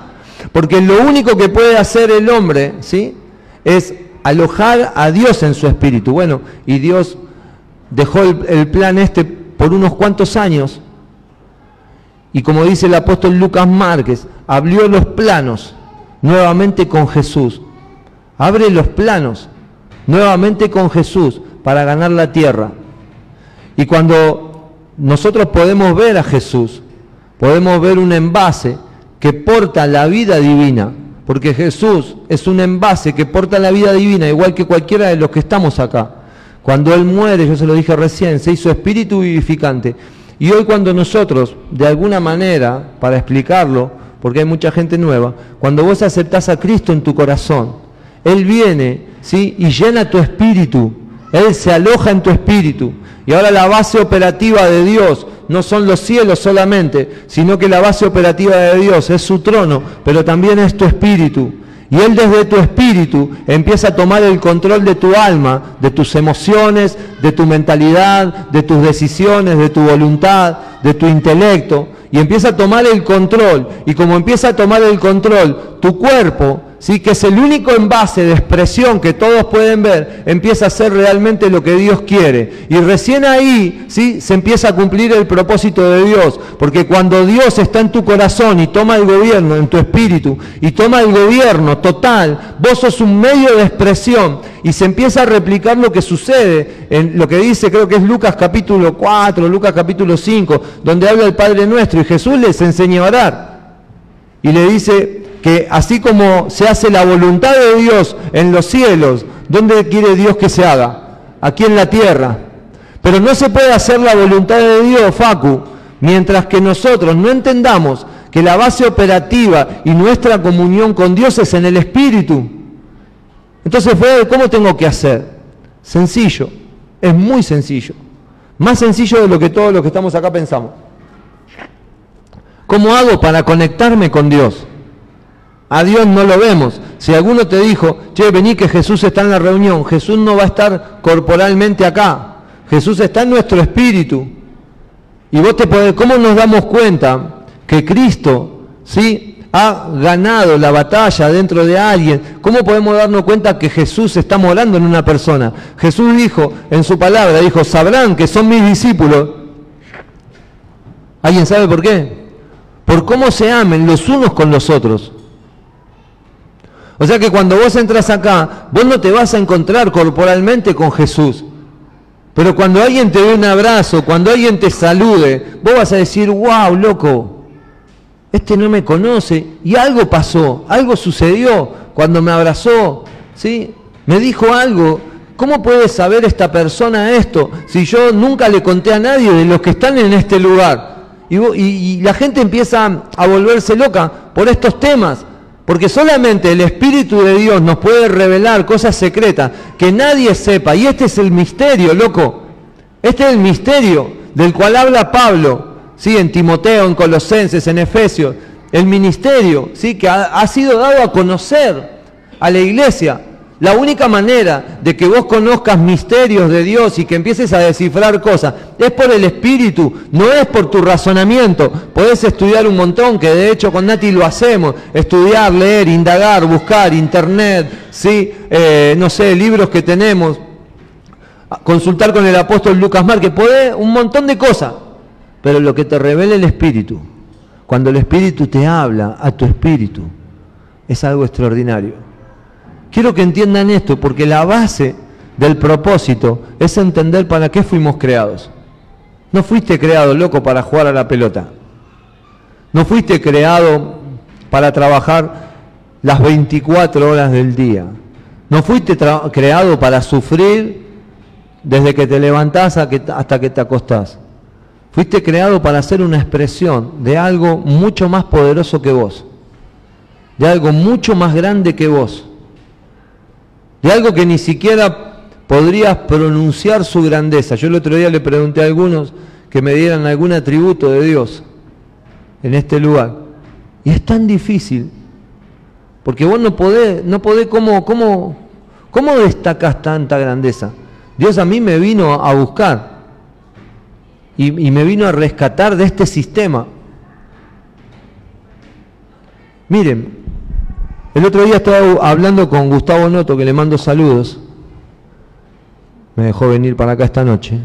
Speaker 1: Porque lo único que puede hacer el hombre, ¿sí? Es alojar a Dios en su espíritu. Bueno, y Dios dejó el, el plan este por unos cuantos años, y como dice el apóstol Lucas Márquez, abrió los planos nuevamente con Jesús. Abre los planos nuevamente con Jesús para ganar la tierra. Y cuando nosotros podemos ver a Jesús, podemos ver un envase que porta la vida divina, porque Jesús es un envase que porta la vida divina, igual que cualquiera de los que estamos acá. Cuando Él muere, yo se lo dije recién, se hizo espíritu vivificante. Y hoy cuando nosotros, de alguna manera, para explicarlo, porque hay mucha gente nueva, cuando vos aceptás a Cristo en tu corazón, Él viene ¿sí? y llena tu espíritu, Él se aloja en tu espíritu. Y ahora la base operativa de Dios no son los cielos solamente, sino que la base operativa de Dios es su trono, pero también es tu espíritu. Y Él desde tu espíritu empieza a tomar el control de tu alma, de tus emociones, de tu mentalidad, de tus decisiones, de tu voluntad, de tu intelecto. Y empieza a tomar el control. Y como empieza a tomar el control, tu cuerpo ¿sí? que es el único envase de expresión que todos pueden ver, empieza a ser realmente lo que Dios quiere. Y recién ahí ¿sí? se empieza a cumplir el propósito de Dios, porque cuando Dios está en tu corazón y toma el gobierno en tu espíritu, y toma el gobierno total, vos sos un medio de expresión, y se empieza a replicar lo que sucede en lo que dice, creo que es Lucas capítulo 4, Lucas capítulo 5, donde habla el Padre Nuestro, y Jesús les enseña a orar. Y le dice, que así como se hace la voluntad de Dios en los cielos, ¿dónde quiere Dios que se haga? Aquí en la tierra. Pero no se puede hacer la voluntad de Dios, Facu, mientras que nosotros no entendamos que la base operativa y nuestra comunión con Dios es en el Espíritu. Entonces, ¿cómo tengo que hacer? Sencillo, es muy sencillo. Más sencillo de lo que todos los que estamos acá pensamos. ¿Cómo hago para conectarme con Dios? A Dios no lo vemos. Si alguno te dijo, che, vení que Jesús está en la reunión, Jesús no va a estar corporalmente acá. Jesús está en nuestro espíritu. Y vos te podés, ¿cómo nos damos cuenta que Cristo, ¿sí? ha ganado la batalla dentro de alguien, ¿cómo podemos darnos cuenta que Jesús está morando en una persona? Jesús dijo en su palabra, dijo, sabrán que son mis discípulos. ¿Alguien sabe por qué? Por cómo se amen los unos con los otros. O sea que cuando vos entras acá, vos no te vas a encontrar corporalmente con Jesús. Pero cuando alguien te dé un abrazo, cuando alguien te salude, vos vas a decir, wow, loco, este no me conoce. Y algo pasó, algo sucedió cuando me abrazó, ¿sí? Me dijo algo. ¿Cómo puede saber esta persona esto si yo nunca le conté a nadie de los que están en este lugar? Y, y la gente empieza a volverse loca por estos temas. Porque solamente el Espíritu de Dios nos puede revelar cosas secretas que nadie sepa. Y este es el misterio, loco. Este es el misterio del cual habla Pablo, ¿sí? en Timoteo, en Colosenses, en Efesios. El ministerio ¿sí? que ha sido dado a conocer a la iglesia. La única manera de que vos conozcas misterios de Dios y que empieces a descifrar cosas es por el Espíritu, no es por tu razonamiento. Podés estudiar un montón, que de hecho con Nati lo hacemos, estudiar, leer, indagar, buscar, internet, ¿sí? Eh, no sé, libros que tenemos, consultar con el apóstol Lucas Mar, que podés un montón de cosas, pero lo que te revela el Espíritu, cuando el Espíritu te habla a tu Espíritu, es algo extraordinario. Quiero que entiendan esto, porque la base del propósito es entender para qué fuimos creados. No fuiste creado, loco, para jugar a la pelota. No fuiste creado para trabajar las 24 horas del día. No fuiste creado para sufrir desde que te levantás hasta que te acostás. Fuiste creado para ser una expresión de algo mucho más poderoso que vos, de algo mucho más grande que vos de algo que ni siquiera podrías pronunciar su grandeza. Yo el otro día le pregunté a algunos que me dieran algún atributo de Dios en este lugar. Y es tan difícil, porque vos no podés, no podés, ¿cómo, cómo, cómo destacas tanta grandeza? Dios a mí me vino a buscar y, y me vino a rescatar de este sistema. Miren, el otro día estaba hablando con Gustavo Noto, que le mando saludos. Me dejó venir para acá esta noche.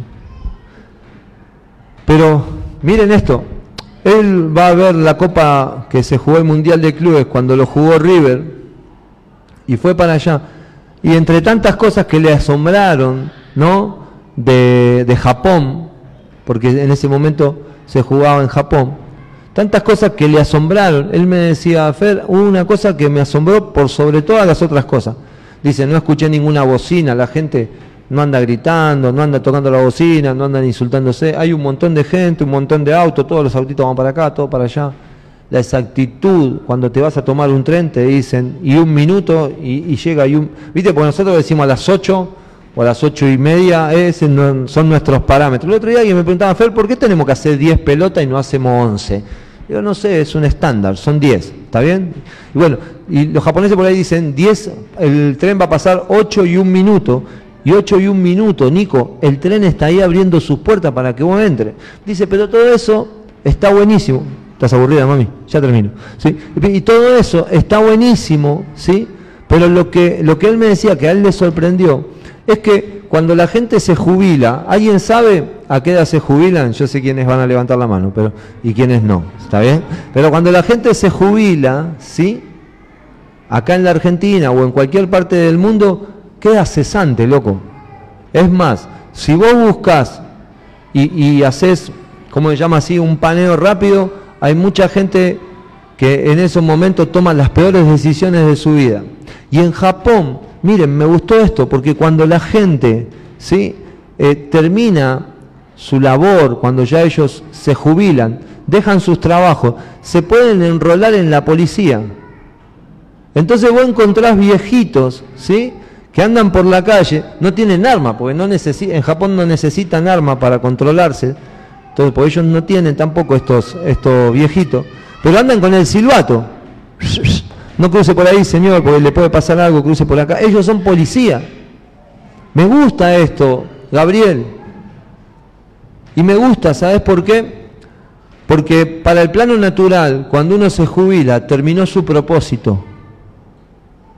Speaker 1: Pero miren esto, él va a ver la copa que se jugó el Mundial de Clubes cuando lo jugó River y fue para allá. Y entre tantas cosas que le asombraron, ¿no? De, de Japón, porque en ese momento se jugaba en Japón, tantas cosas que le asombraron. Él me decía, Fer, una cosa que me asombró por sobre todas las otras cosas. Dice, no escuché ninguna bocina, la gente no anda gritando, no anda tocando la bocina, no andan insultándose. Hay un montón de gente, un montón de autos, todos los autitos van para acá, todo para allá. La exactitud, cuando te vas a tomar un tren, te dicen, y un minuto, y, llega, y un... Viste, porque nosotros decimos a las 8 o a las ocho y media, ese son nuestros parámetros. El otro día alguien me preguntaba, Fer, ¿por qué tenemos que hacer 10 pelotas y no hacemos 11? Yo no sé, es un estándar, son 10, ¿está bien? Y bueno, y los japoneses por ahí dicen 10, el tren va a pasar 8 y un minuto, y 8 y un minuto, Nico, el tren está ahí abriendo sus puertas para que vos entres. Dice, pero todo eso está buenísimo. Estás aburrida, mami, ya termino. ¿sí? Y todo eso está buenísimo, ¿sí? Pero lo que, lo que él me decía, que a él le sorprendió, es que cuando la gente se jubila, ¿alguien sabe a qué edad se jubilan? Yo sé quiénes van a levantar la mano, pero y quiénes no, ¿está bien? Pero cuando la gente se jubila, ¿sí? Acá en la Argentina o en cualquier parte del mundo, queda cesante, loco. Es más, si vos buscas y, haces, ¿cómo se llama así? Un paneo rápido, hay mucha gente que en esos momentos toma las peores decisiones de su vida. Y en Japón, miren, me gustó esto, porque cuando la gente ¿sí? Eh, termina su labor, cuando ya ellos se jubilan, dejan sus trabajos, se pueden enrolar en la policía. Entonces vos encontrás viejitos, ¿sí? que andan por la calle, no tienen arma, porque no en Japón no necesitan arma para controlarse, entonces porque ellos no tienen tampoco estos, estos viejitos, pero andan con el silbato. No cruce por ahí, señor, porque le puede pasar algo, cruce por acá. Ellos son policía. Me gusta esto, Gabriel. Y me gusta, ¿sabes por qué? Porque para el plano natural, cuando uno se jubila, terminó su propósito.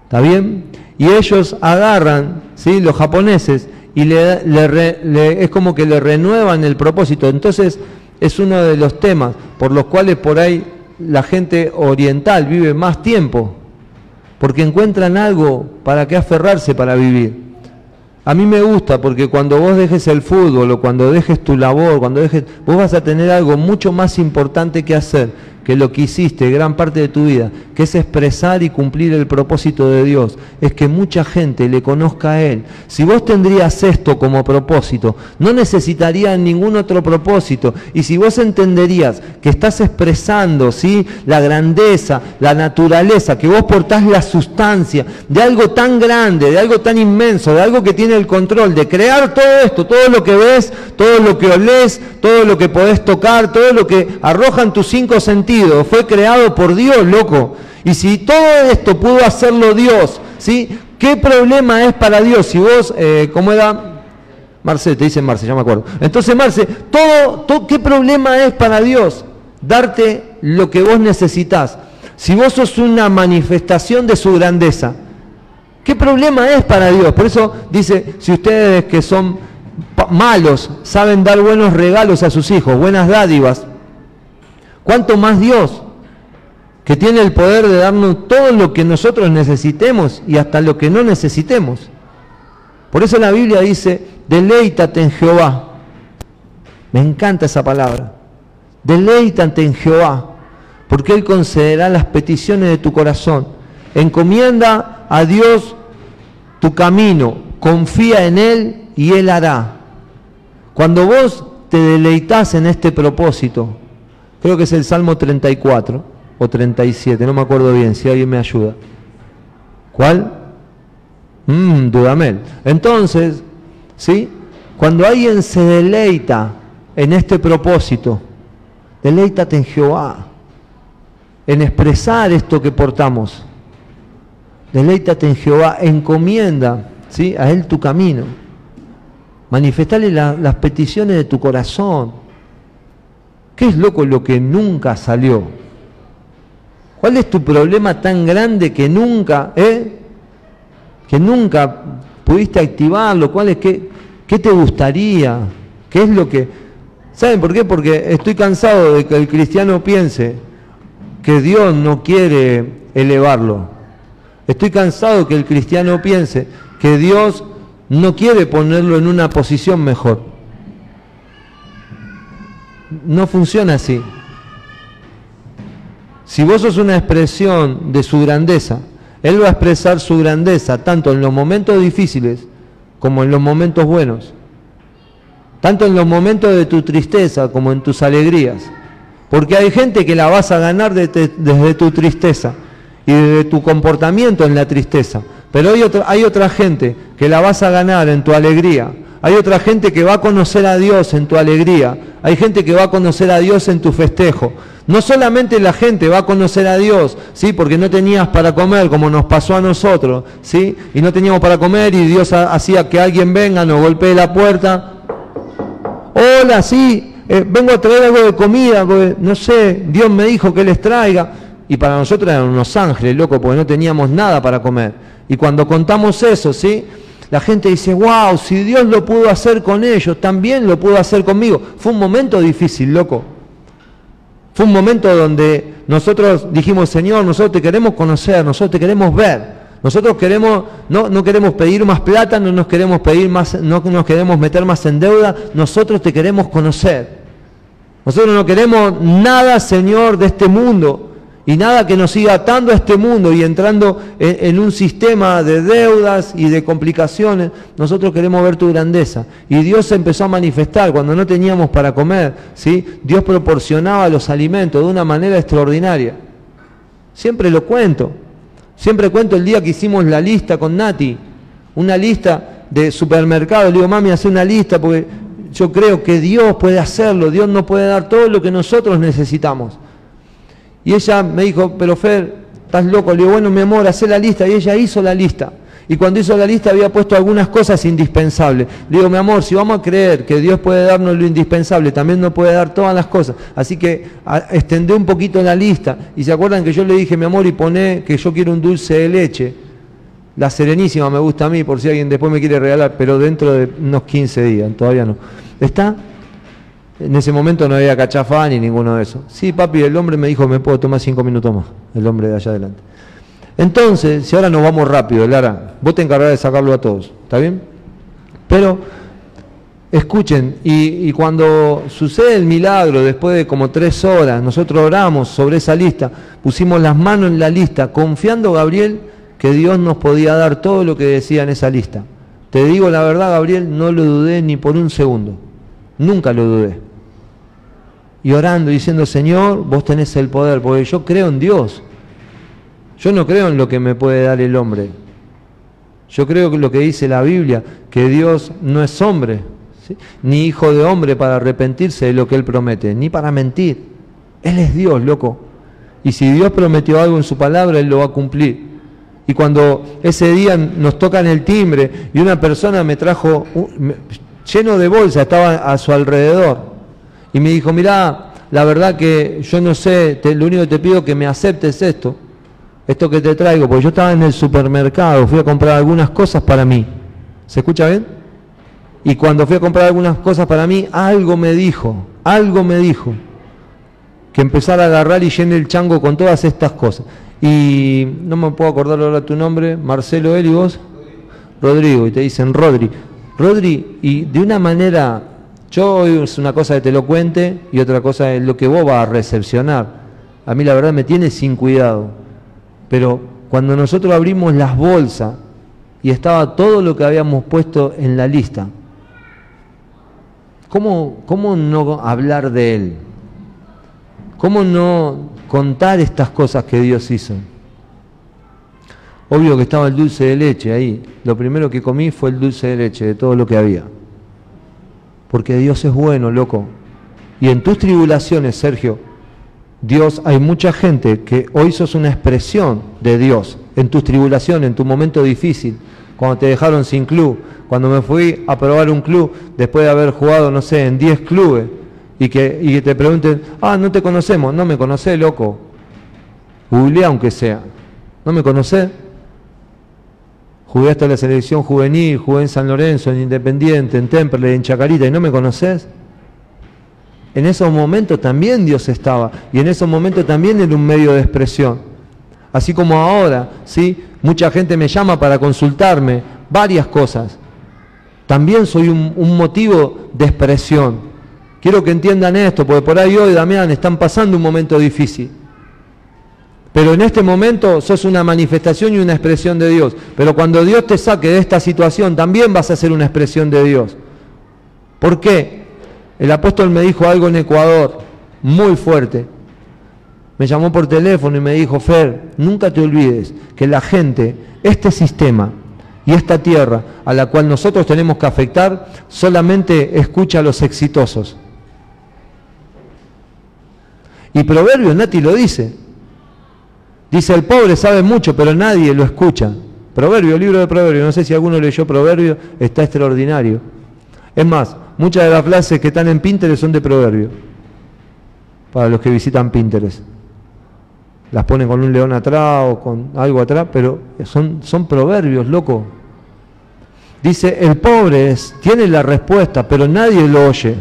Speaker 1: ¿Está bien? Y ellos agarran, ¿sí? los japoneses, y le, es como que le renuevan el propósito. Entonces es uno de los temas por los cuales por ahí la gente oriental vive más tiempo, porque encuentran algo para que aferrarse para vivir. A mí me gusta porque cuando vos dejes el fútbol o cuando dejes tu labor, cuando dejes, vos vas a tener algo mucho más importante que hacer que lo que hiciste gran parte de tu vida, que es expresar y cumplir el propósito de Dios, es que mucha gente le conozca a Él. Si vos tendrías esto como propósito, no necesitarías ningún otro propósito. Y si vos entenderías que estás expresando ¿sí? la grandeza, la naturaleza, que vos portás la sustancia de algo tan grande, de algo tan inmenso, de algo que tiene el control, de crear todo esto, todo lo que ves, todo lo que olés, todo lo que podés tocar, todo lo que arrojan tus cinco sentidos, fue creado por Dios, loco. Y si todo esto pudo hacerlo Dios, ¿sí? ¿Qué problema es para Dios? Si vos, eh, ¿cómo era? Marce, te dicen Marce, ya me acuerdo. Entonces, Marce, todo, todo, ¿qué problema es para Dios darte lo que vos necesitas? Si vos sos una manifestación de su grandeza, ¿qué problema es para Dios? Por eso dice, si ustedes que son malos saben dar buenos regalos a sus hijos, buenas dádivas, ¿Cuánto más Dios, que tiene el poder de darnos todo lo que nosotros necesitemos y hasta lo que no necesitemos? Por eso la Biblia dice, deleítate en Jehová. Me encanta esa palabra. Deleítate en Jehová, porque Él concederá las peticiones de tu corazón. Encomienda a Dios tu camino, confía en Él y Él hará. Cuando vos te deleitas en este propósito, Creo que es el Salmo 34 o 37, no me acuerdo bien, si alguien me ayuda. ¿Cuál? Mmm, Dudamel. Entonces, ¿sí? Cuando alguien se deleita en este propósito, deleítate en Jehová, en expresar esto que portamos. Deleítate en Jehová, encomienda ¿sí? a Él tu camino. Manifestale las peticiones de tu corazón ¿Qué es loco lo que nunca salió? ¿Cuál es tu problema tan grande que nunca, eh? que nunca pudiste activarlo? ¿Cuál es qué, qué te gustaría? ¿Qué es lo que ¿Saben por qué? Porque estoy cansado de que el cristiano piense que Dios no quiere elevarlo. Estoy cansado de que el cristiano piense que Dios no quiere ponerlo en una posición mejor. No funciona así. Si vos sos una expresión de su grandeza, Él va a expresar su grandeza tanto en los momentos difíciles como en los momentos buenos. Tanto en los momentos de tu tristeza como en tus alegrías. Porque hay gente que la vas a ganar desde, tu tristeza y desde tu comportamiento en la tristeza. Pero hay otra, hay otra gente que la vas a ganar en tu alegría hay otra gente que va a conocer a Dios en tu alegría. Hay gente que va a conocer a Dios en tu festejo. No solamente la gente va a conocer a Dios, ¿sí? Porque no tenías para comer, como nos pasó a nosotros, ¿sí? Y no teníamos para comer y Dios hacía que alguien venga, nos golpee la puerta. Hola, sí, eh, vengo a traer algo de comida, no sé, Dios me dijo que les traiga. Y para nosotros eran unos ángeles, loco, porque no teníamos nada para comer. Y cuando contamos eso, ¿sí? La gente dice, wow, si Dios lo pudo hacer con ellos, también lo pudo hacer conmigo. Fue un momento difícil, loco. Fue un momento donde nosotros dijimos, Señor, nosotros te queremos conocer, nosotros te queremos ver. Nosotros queremos, no, no queremos pedir más plata, no nos queremos pedir más, no nos queremos meter más en deuda, nosotros te queremos conocer. Nosotros no queremos nada, Señor, de este mundo. Y nada que nos siga atando a este mundo y entrando en, un sistema de deudas y de complicaciones. Nosotros queremos ver tu grandeza. Y Dios se empezó a manifestar cuando no teníamos para comer. ¿sí? Dios proporcionaba los alimentos de una manera extraordinaria. Siempre lo cuento. Siempre cuento el día que hicimos la lista con Nati. Una lista de supermercado. Le digo, mami, hace una lista porque yo creo que Dios puede hacerlo. Dios nos puede dar todo lo que nosotros necesitamos. Y ella me dijo, pero Fer, estás loco. Le digo, bueno, mi amor, haz la lista. Y ella hizo la lista. Y cuando hizo la lista había puesto algunas cosas indispensables. Le digo, mi amor, si vamos a creer que Dios puede darnos lo indispensable, también nos puede dar todas las cosas. Así que extendé un poquito la lista. Y se acuerdan que yo le dije, mi amor, y poné que yo quiero un dulce de leche. La Serenísima me gusta a mí, por si alguien después me quiere regalar, pero dentro de unos 15 días, todavía no. ¿Está? En ese momento no había cachafá ni ninguno de esos. Sí, papi, el hombre me dijo, me puedo tomar cinco minutos más, el hombre de allá adelante. Entonces, si ahora nos vamos rápido, Lara, vos te encargarás de sacarlo a todos, ¿está bien? Pero escuchen, y, cuando sucede el milagro, después de como tres horas, nosotros oramos sobre esa lista, pusimos las manos en la lista, confiando, Gabriel, que Dios nos podía dar todo lo que decía en esa lista. Te digo la verdad, Gabriel, no lo dudé ni por un segundo, nunca lo dudé. Y orando, diciendo, Señor, vos tenés el poder, porque yo creo en Dios. Yo no creo en lo que me puede dar el hombre. Yo creo que lo que dice la Biblia, que Dios no es hombre, ni hijo de hombre para arrepentirse de lo que Él promete, ni para mentir. Él es Dios, loco. Y si Dios prometió algo en su palabra, Él lo va a cumplir. Y cuando ese día nos tocan el timbre y una persona me trajo lleno de bolsa, estaba a su alrededor, y me dijo, mira, la verdad que yo no sé, lo único que te pido es que me aceptes esto esto que te traigo, porque yo estaba en el supermercado, fui a comprar algunas cosas para mí. ¿Se escucha bien? Y cuando fui a comprar algunas cosas para mí, algo me dijo, algo me dijo, que empezara a agarrar y llene el chango con todas estas cosas. Y no me puedo acordar ahora tu nombre, Marcelo, él y vos, Rodrigo, y te dicen Rodri. Rodri, y de una manera, yo es una cosa que te lo cuente y otra cosa es lo que vos vas a recepcionar. A mí la verdad me tiene sin cuidado pero cuando nosotros abrimos las bolsas y estaba todo lo que habíamos puesto en la lista, ¿cómo, cómo no hablar de Él? ¿Cómo no contar estas cosas que Dios hizo? Obvio que estaba el dulce de leche ahí. Lo primero que comí fue el dulce de leche de todo lo que había. Porque Dios es bueno, loco. Y en tus tribulaciones, Sergio, Dios, hay mucha gente que hoy sos una expresión de Dios en tus tribulaciones, en tu momento difícil, cuando te dejaron sin club, cuando me fui a probar un club después de haber jugado, no sé, en 10 clubes y que, te pregunten, ah, no te conocemos, no me conocés, loco. Google aunque sea, no me conocés. Jugué hasta la selección juvenil, jugué en San Lorenzo, en Independiente, en Temperley, en Chacarita y no me conocés. En esos momentos también Dios estaba y en esos momentos también era un medio de expresión. Así como ahora, ¿sí? Mucha gente me llama para consultarme varias cosas. También soy un, un motivo de expresión. Quiero que entiendan esto, porque por ahí hoy, Damián, están pasando un momento difícil. Pero en este momento sos una manifestación y una expresión de Dios. Pero cuando Dios te saque de esta situación, también vas a ser una expresión de Dios. ¿Por qué? El apóstol me dijo algo en Ecuador muy fuerte. Me llamó por teléfono y me dijo, Fer, nunca te olvides que la gente, este sistema y esta tierra a la cual nosotros tenemos que afectar, solamente escucha a los exitosos. Y Proverbio, Nati lo dice. Dice, el pobre sabe mucho, pero nadie lo escucha. Proverbio, libro de Proverbio, no sé si alguno leyó Proverbio, está extraordinario. Es más, Muchas de las frases que están en Pinterest son de proverbio, para los que visitan Pinterest. Las ponen con un león atrás o con algo atrás, pero son, son proverbios, loco. Dice, el pobre tiene la respuesta, pero nadie lo oye.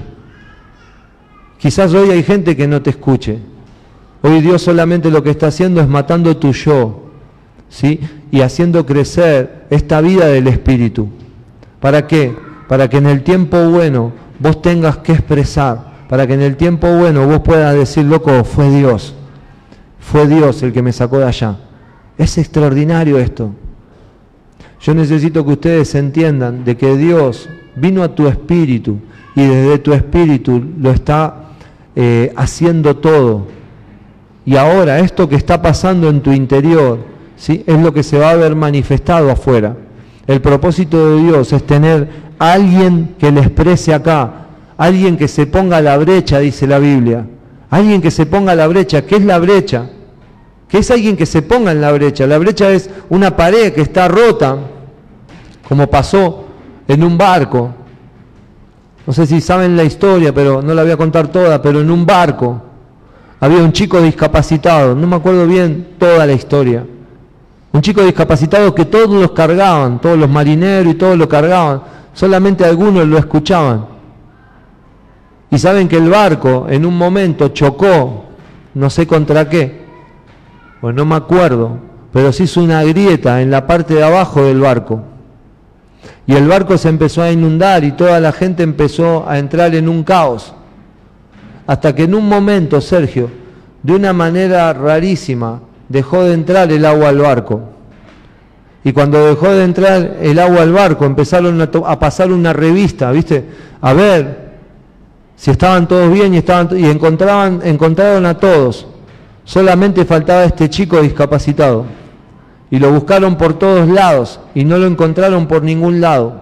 Speaker 1: Quizás hoy hay gente que no te escuche. Hoy Dios solamente lo que está haciendo es matando tu yo, ¿sí? Y haciendo crecer esta vida del Espíritu. ¿Para qué? para que en el tiempo bueno vos tengas que expresar, para que en el tiempo bueno vos puedas decir, loco, fue Dios, fue Dios el que me sacó de allá. Es extraordinario esto. Yo necesito que ustedes entiendan de que Dios vino a tu espíritu y desde tu espíritu lo está eh, haciendo todo. Y ahora esto que está pasando en tu interior ¿sí? es lo que se va a ver manifestado afuera. El propósito de Dios es tener alguien que le exprese acá, alguien que se ponga a la brecha, dice la Biblia. Alguien que se ponga a la brecha. ¿Qué es la brecha? ¿Qué es alguien que se ponga en la brecha? La brecha es una pared que está rota como pasó en un barco. No sé si saben la historia, pero no la voy a contar toda, pero en un barco había un chico discapacitado, no me acuerdo bien toda la historia. Un chico discapacitado que todos los cargaban, todos los marineros y todos lo cargaban, solamente algunos lo escuchaban. Y saben que el barco en un momento chocó, no sé contra qué, pues no me acuerdo, pero se hizo una grieta en la parte de abajo del barco. Y el barco se empezó a inundar y toda la gente empezó a entrar en un caos. Hasta que en un momento, Sergio, de una manera rarísima, dejó de entrar el agua al barco. Y cuando dejó de entrar el agua al barco, empezaron a, pasar una revista, ¿viste? A ver si estaban todos bien y, estaban, y encontraban, encontraron a todos. Solamente faltaba este chico discapacitado y lo buscaron por todos lados y no lo encontraron por ningún lado.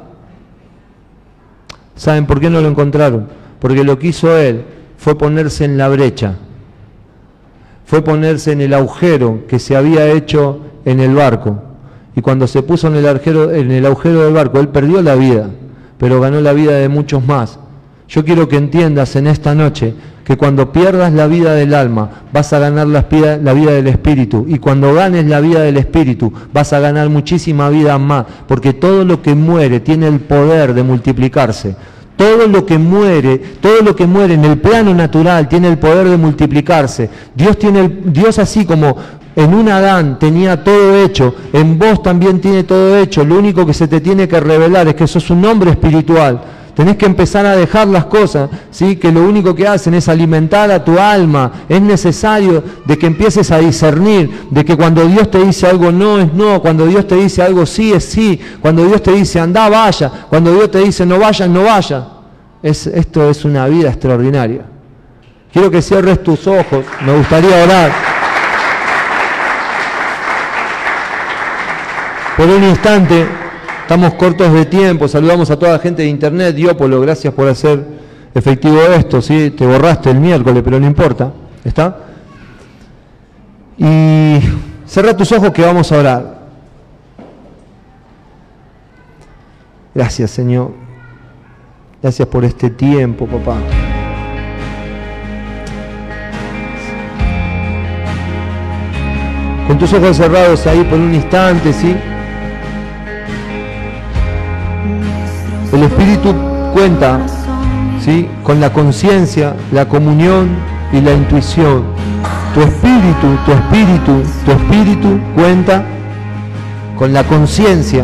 Speaker 1: ¿Saben por qué no lo encontraron? Porque lo que hizo él fue ponerse en la brecha, fue ponerse en el agujero que se había hecho en el barco. Y cuando se puso en el, agujero, en el agujero del barco, él perdió la vida, pero ganó la vida de muchos más. Yo quiero que entiendas en esta noche que cuando pierdas la vida del alma vas a ganar la, vida del espíritu y cuando ganes la vida del espíritu vas a ganar muchísima vida más porque todo lo que muere tiene el poder de multiplicarse. Todo lo que muere, todo lo que muere en el plano natural tiene el poder de multiplicarse. Dios tiene el, Dios así como en un Adán tenía todo hecho, en vos también tiene todo hecho. Lo único que se te tiene que revelar es que sos un hombre espiritual Tenés que empezar a dejar las cosas, ¿sí? que lo único que hacen es alimentar a tu alma. Es necesario de que empieces a discernir, de que cuando Dios te dice algo no es no, cuando Dios te dice algo sí es sí, cuando Dios te dice anda, vaya, cuando Dios te dice no vaya, no vaya. Es, esto es una vida extraordinaria. Quiero que cierres tus ojos, me gustaría orar. Por un instante Estamos cortos de tiempo, saludamos a toda la gente de internet, Diópolo, gracias por hacer efectivo esto, ¿sí? te borraste el miércoles, pero no importa, ¿está? Y cerra tus ojos que vamos a orar. Gracias, Señor. Gracias por este tiempo, papá. Con tus ojos cerrados ahí por un instante, ¿sí? El Espíritu cuenta ¿sí? con la conciencia, la comunión y la intuición. Tu espíritu, tu espíritu, tu espíritu cuenta con la conciencia.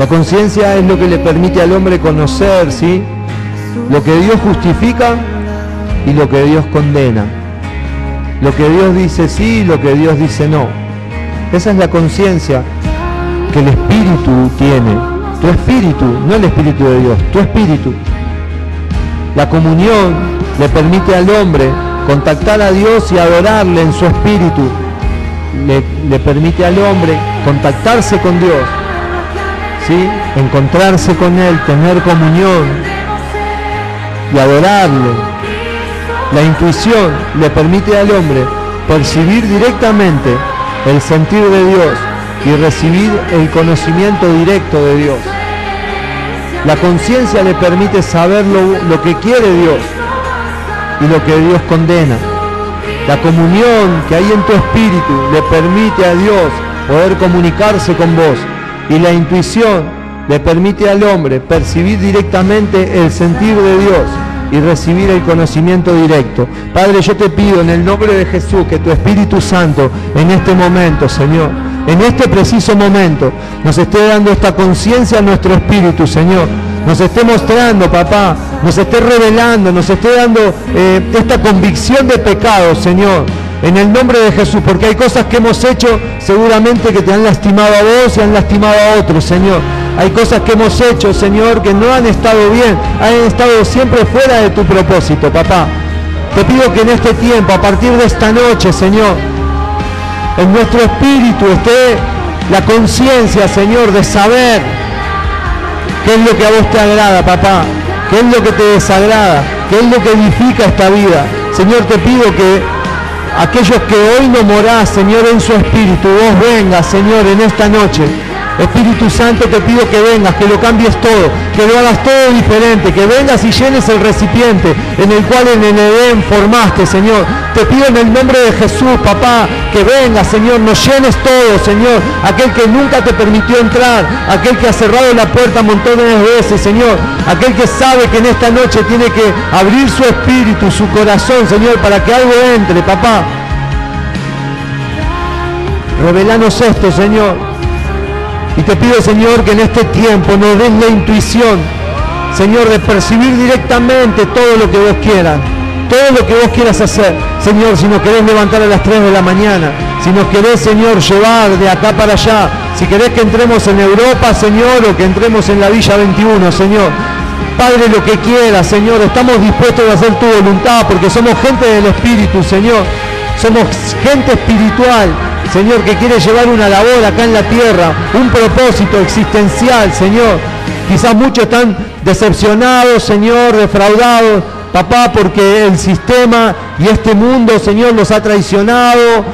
Speaker 1: La conciencia es lo que le permite al hombre conocer, ¿sí? Lo que Dios justifica y lo que Dios condena. Lo que Dios dice sí y lo que Dios dice no. Esa es la conciencia que el Espíritu tiene tu espíritu, no el espíritu de Dios, tu espíritu. La comunión le permite al hombre contactar a Dios y adorarle en su espíritu. Le, permite al hombre contactarse con Dios, ¿sí? encontrarse con Él, tener comunión y adorarle. La intuición le permite al hombre percibir directamente el sentir de Dios y recibir el conocimiento directo de Dios. La conciencia le permite saber lo, que quiere Dios y lo que Dios condena. La comunión que hay en tu espíritu le permite a Dios poder comunicarse con vos y la intuición le permite al hombre percibir directamente el sentir de Dios y recibir el conocimiento directo. Padre, yo te pido en el nombre de Jesús que tu Espíritu Santo en este momento, Señor, en este preciso momento, nos esté dando esta conciencia a nuestro espíritu, Señor. Nos esté mostrando, papá, nos esté revelando, nos esté dando eh, esta convicción de pecado, Señor. En el nombre de Jesús, porque hay cosas que hemos hecho seguramente que te han lastimado a vos y han lastimado a otros, Señor. Hay cosas que hemos hecho, Señor, que no han estado bien, han estado siempre fuera de tu propósito, papá. Te pido que en este tiempo, a partir de esta noche, Señor, en nuestro espíritu esté la conciencia, Señor, de saber qué es lo que a vos te agrada, papá, qué es lo que te desagrada, qué es lo que edifica esta vida. Señor, te pido que aquellos que hoy no morás, Señor, en su espíritu, vos vengas, Señor, en esta noche Espíritu Santo, te pido que vengas, que lo cambies todo, que lo hagas todo diferente, que vengas y llenes el recipiente en el cual en el Edén formaste, Señor. Te pido en el nombre de Jesús, papá, que vengas, Señor, nos llenes todo, Señor. Aquel que nunca te permitió entrar, aquel que ha cerrado la puerta montones de veces, Señor. Aquel que sabe que en esta noche tiene que abrir su espíritu, su corazón, Señor, para que algo entre, papá. Revelanos esto, Señor. Y te pido, Señor, que en este tiempo nos des la intuición, Señor, de percibir directamente todo lo que vos quieras. Todo lo que vos quieras hacer. Señor, si nos querés levantar a las 3 de la mañana, si nos querés, Señor, llevar de acá para allá, si querés que entremos en Europa, Señor, o que entremos en la Villa 21, Señor. Padre, lo que quieras, Señor, estamos dispuestos a hacer tu voluntad porque somos gente del Espíritu, Señor. Somos gente espiritual, Señor, que quiere llevar una labor acá en la tierra, un propósito existencial, Señor. Quizás muchos están decepcionados, Señor, defraudados, papá, porque el sistema y este mundo, Señor, los ha traicionado,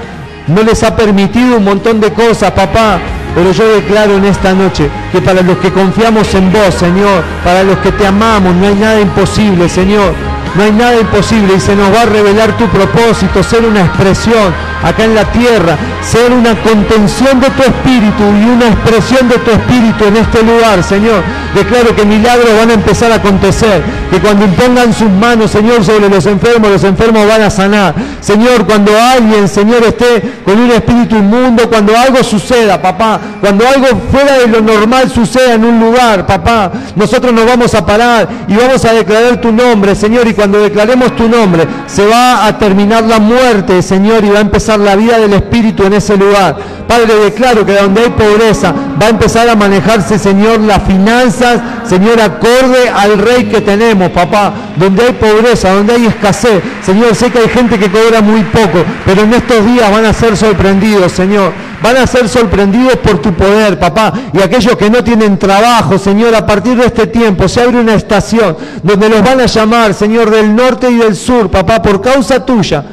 Speaker 1: no les ha permitido un montón de cosas, papá. Pero yo declaro en esta noche que para los que confiamos en vos, Señor, para los que te amamos, no hay nada imposible, Señor. No hay nada imposible y se nos va a revelar tu propósito, ser una expresión acá en la tierra, ser una contención de tu espíritu y una expresión de tu espíritu en este lugar, Señor. Declaro que milagros van a empezar a acontecer, que cuando impongan sus manos, Señor, sobre los enfermos, los enfermos van a sanar. Señor, cuando alguien, Señor, esté con un espíritu inmundo, cuando algo suceda, papá, cuando algo fuera de lo normal suceda en un lugar, papá, nosotros nos vamos a parar y vamos a declarar tu nombre, Señor, y cuando declaremos tu nombre, se va a terminar la muerte, Señor, y va a empezar la vida del Espíritu en ese lugar. Padre, declaro que donde hay pobreza va a empezar a manejarse, Señor, las finanzas, Señor, acorde al Rey que tenemos, papá. Donde hay pobreza, donde hay escasez. Señor, sé que hay gente que cobra muy poco, pero en estos días van a ser sorprendidos, Señor. Van a ser sorprendidos por tu poder, papá. Y aquellos que no tienen trabajo, Señor, a partir de este tiempo se abre una estación donde los van a llamar, Señor, del norte y del sur, papá, por causa tuya,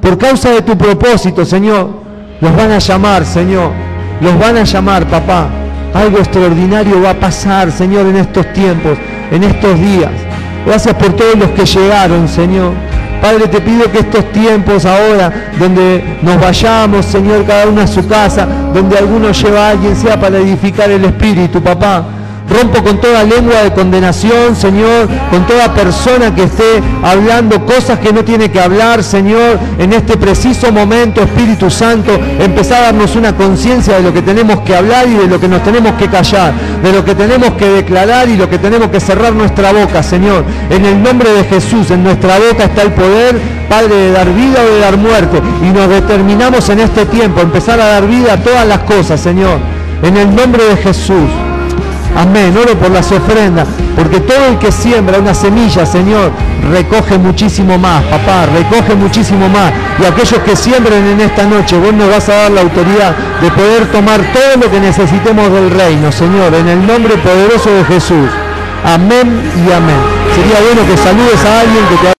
Speaker 1: por causa de tu propósito, Señor. Los van a llamar, Señor. Los van a llamar, papá. Algo extraordinario va a pasar, Señor, en estos tiempos, en estos días. Gracias por todos los que llegaron, Señor. Padre, te pido que estos tiempos ahora, donde nos vayamos, Señor, cada uno a su casa, donde alguno lleva a alguien, sea para edificar el Espíritu, papá. Rompo con toda lengua de condenación, Señor, con toda persona que esté hablando cosas que no tiene que hablar, Señor, en este preciso momento, Espíritu Santo, empezar a darnos una conciencia de lo que tenemos que hablar y de lo que nos tenemos que callar, de lo que tenemos que declarar y lo que tenemos que cerrar nuestra boca, Señor. En el nombre de Jesús, en nuestra boca está el poder, Padre, de dar vida o de dar muerte. Y nos determinamos en este tiempo, empezar a dar vida a todas las cosas, Señor. En el nombre de Jesús. Amén. Oro por las ofrendas. Porque todo el que siembra una semilla, Señor, recoge muchísimo más, papá, recoge muchísimo más. Y aquellos que siembren en esta noche, vos nos vas a dar la autoridad de poder tomar todo lo que necesitemos del reino, Señor, en el nombre poderoso de Jesús. Amén y amén. Sería bueno que saludes a alguien que te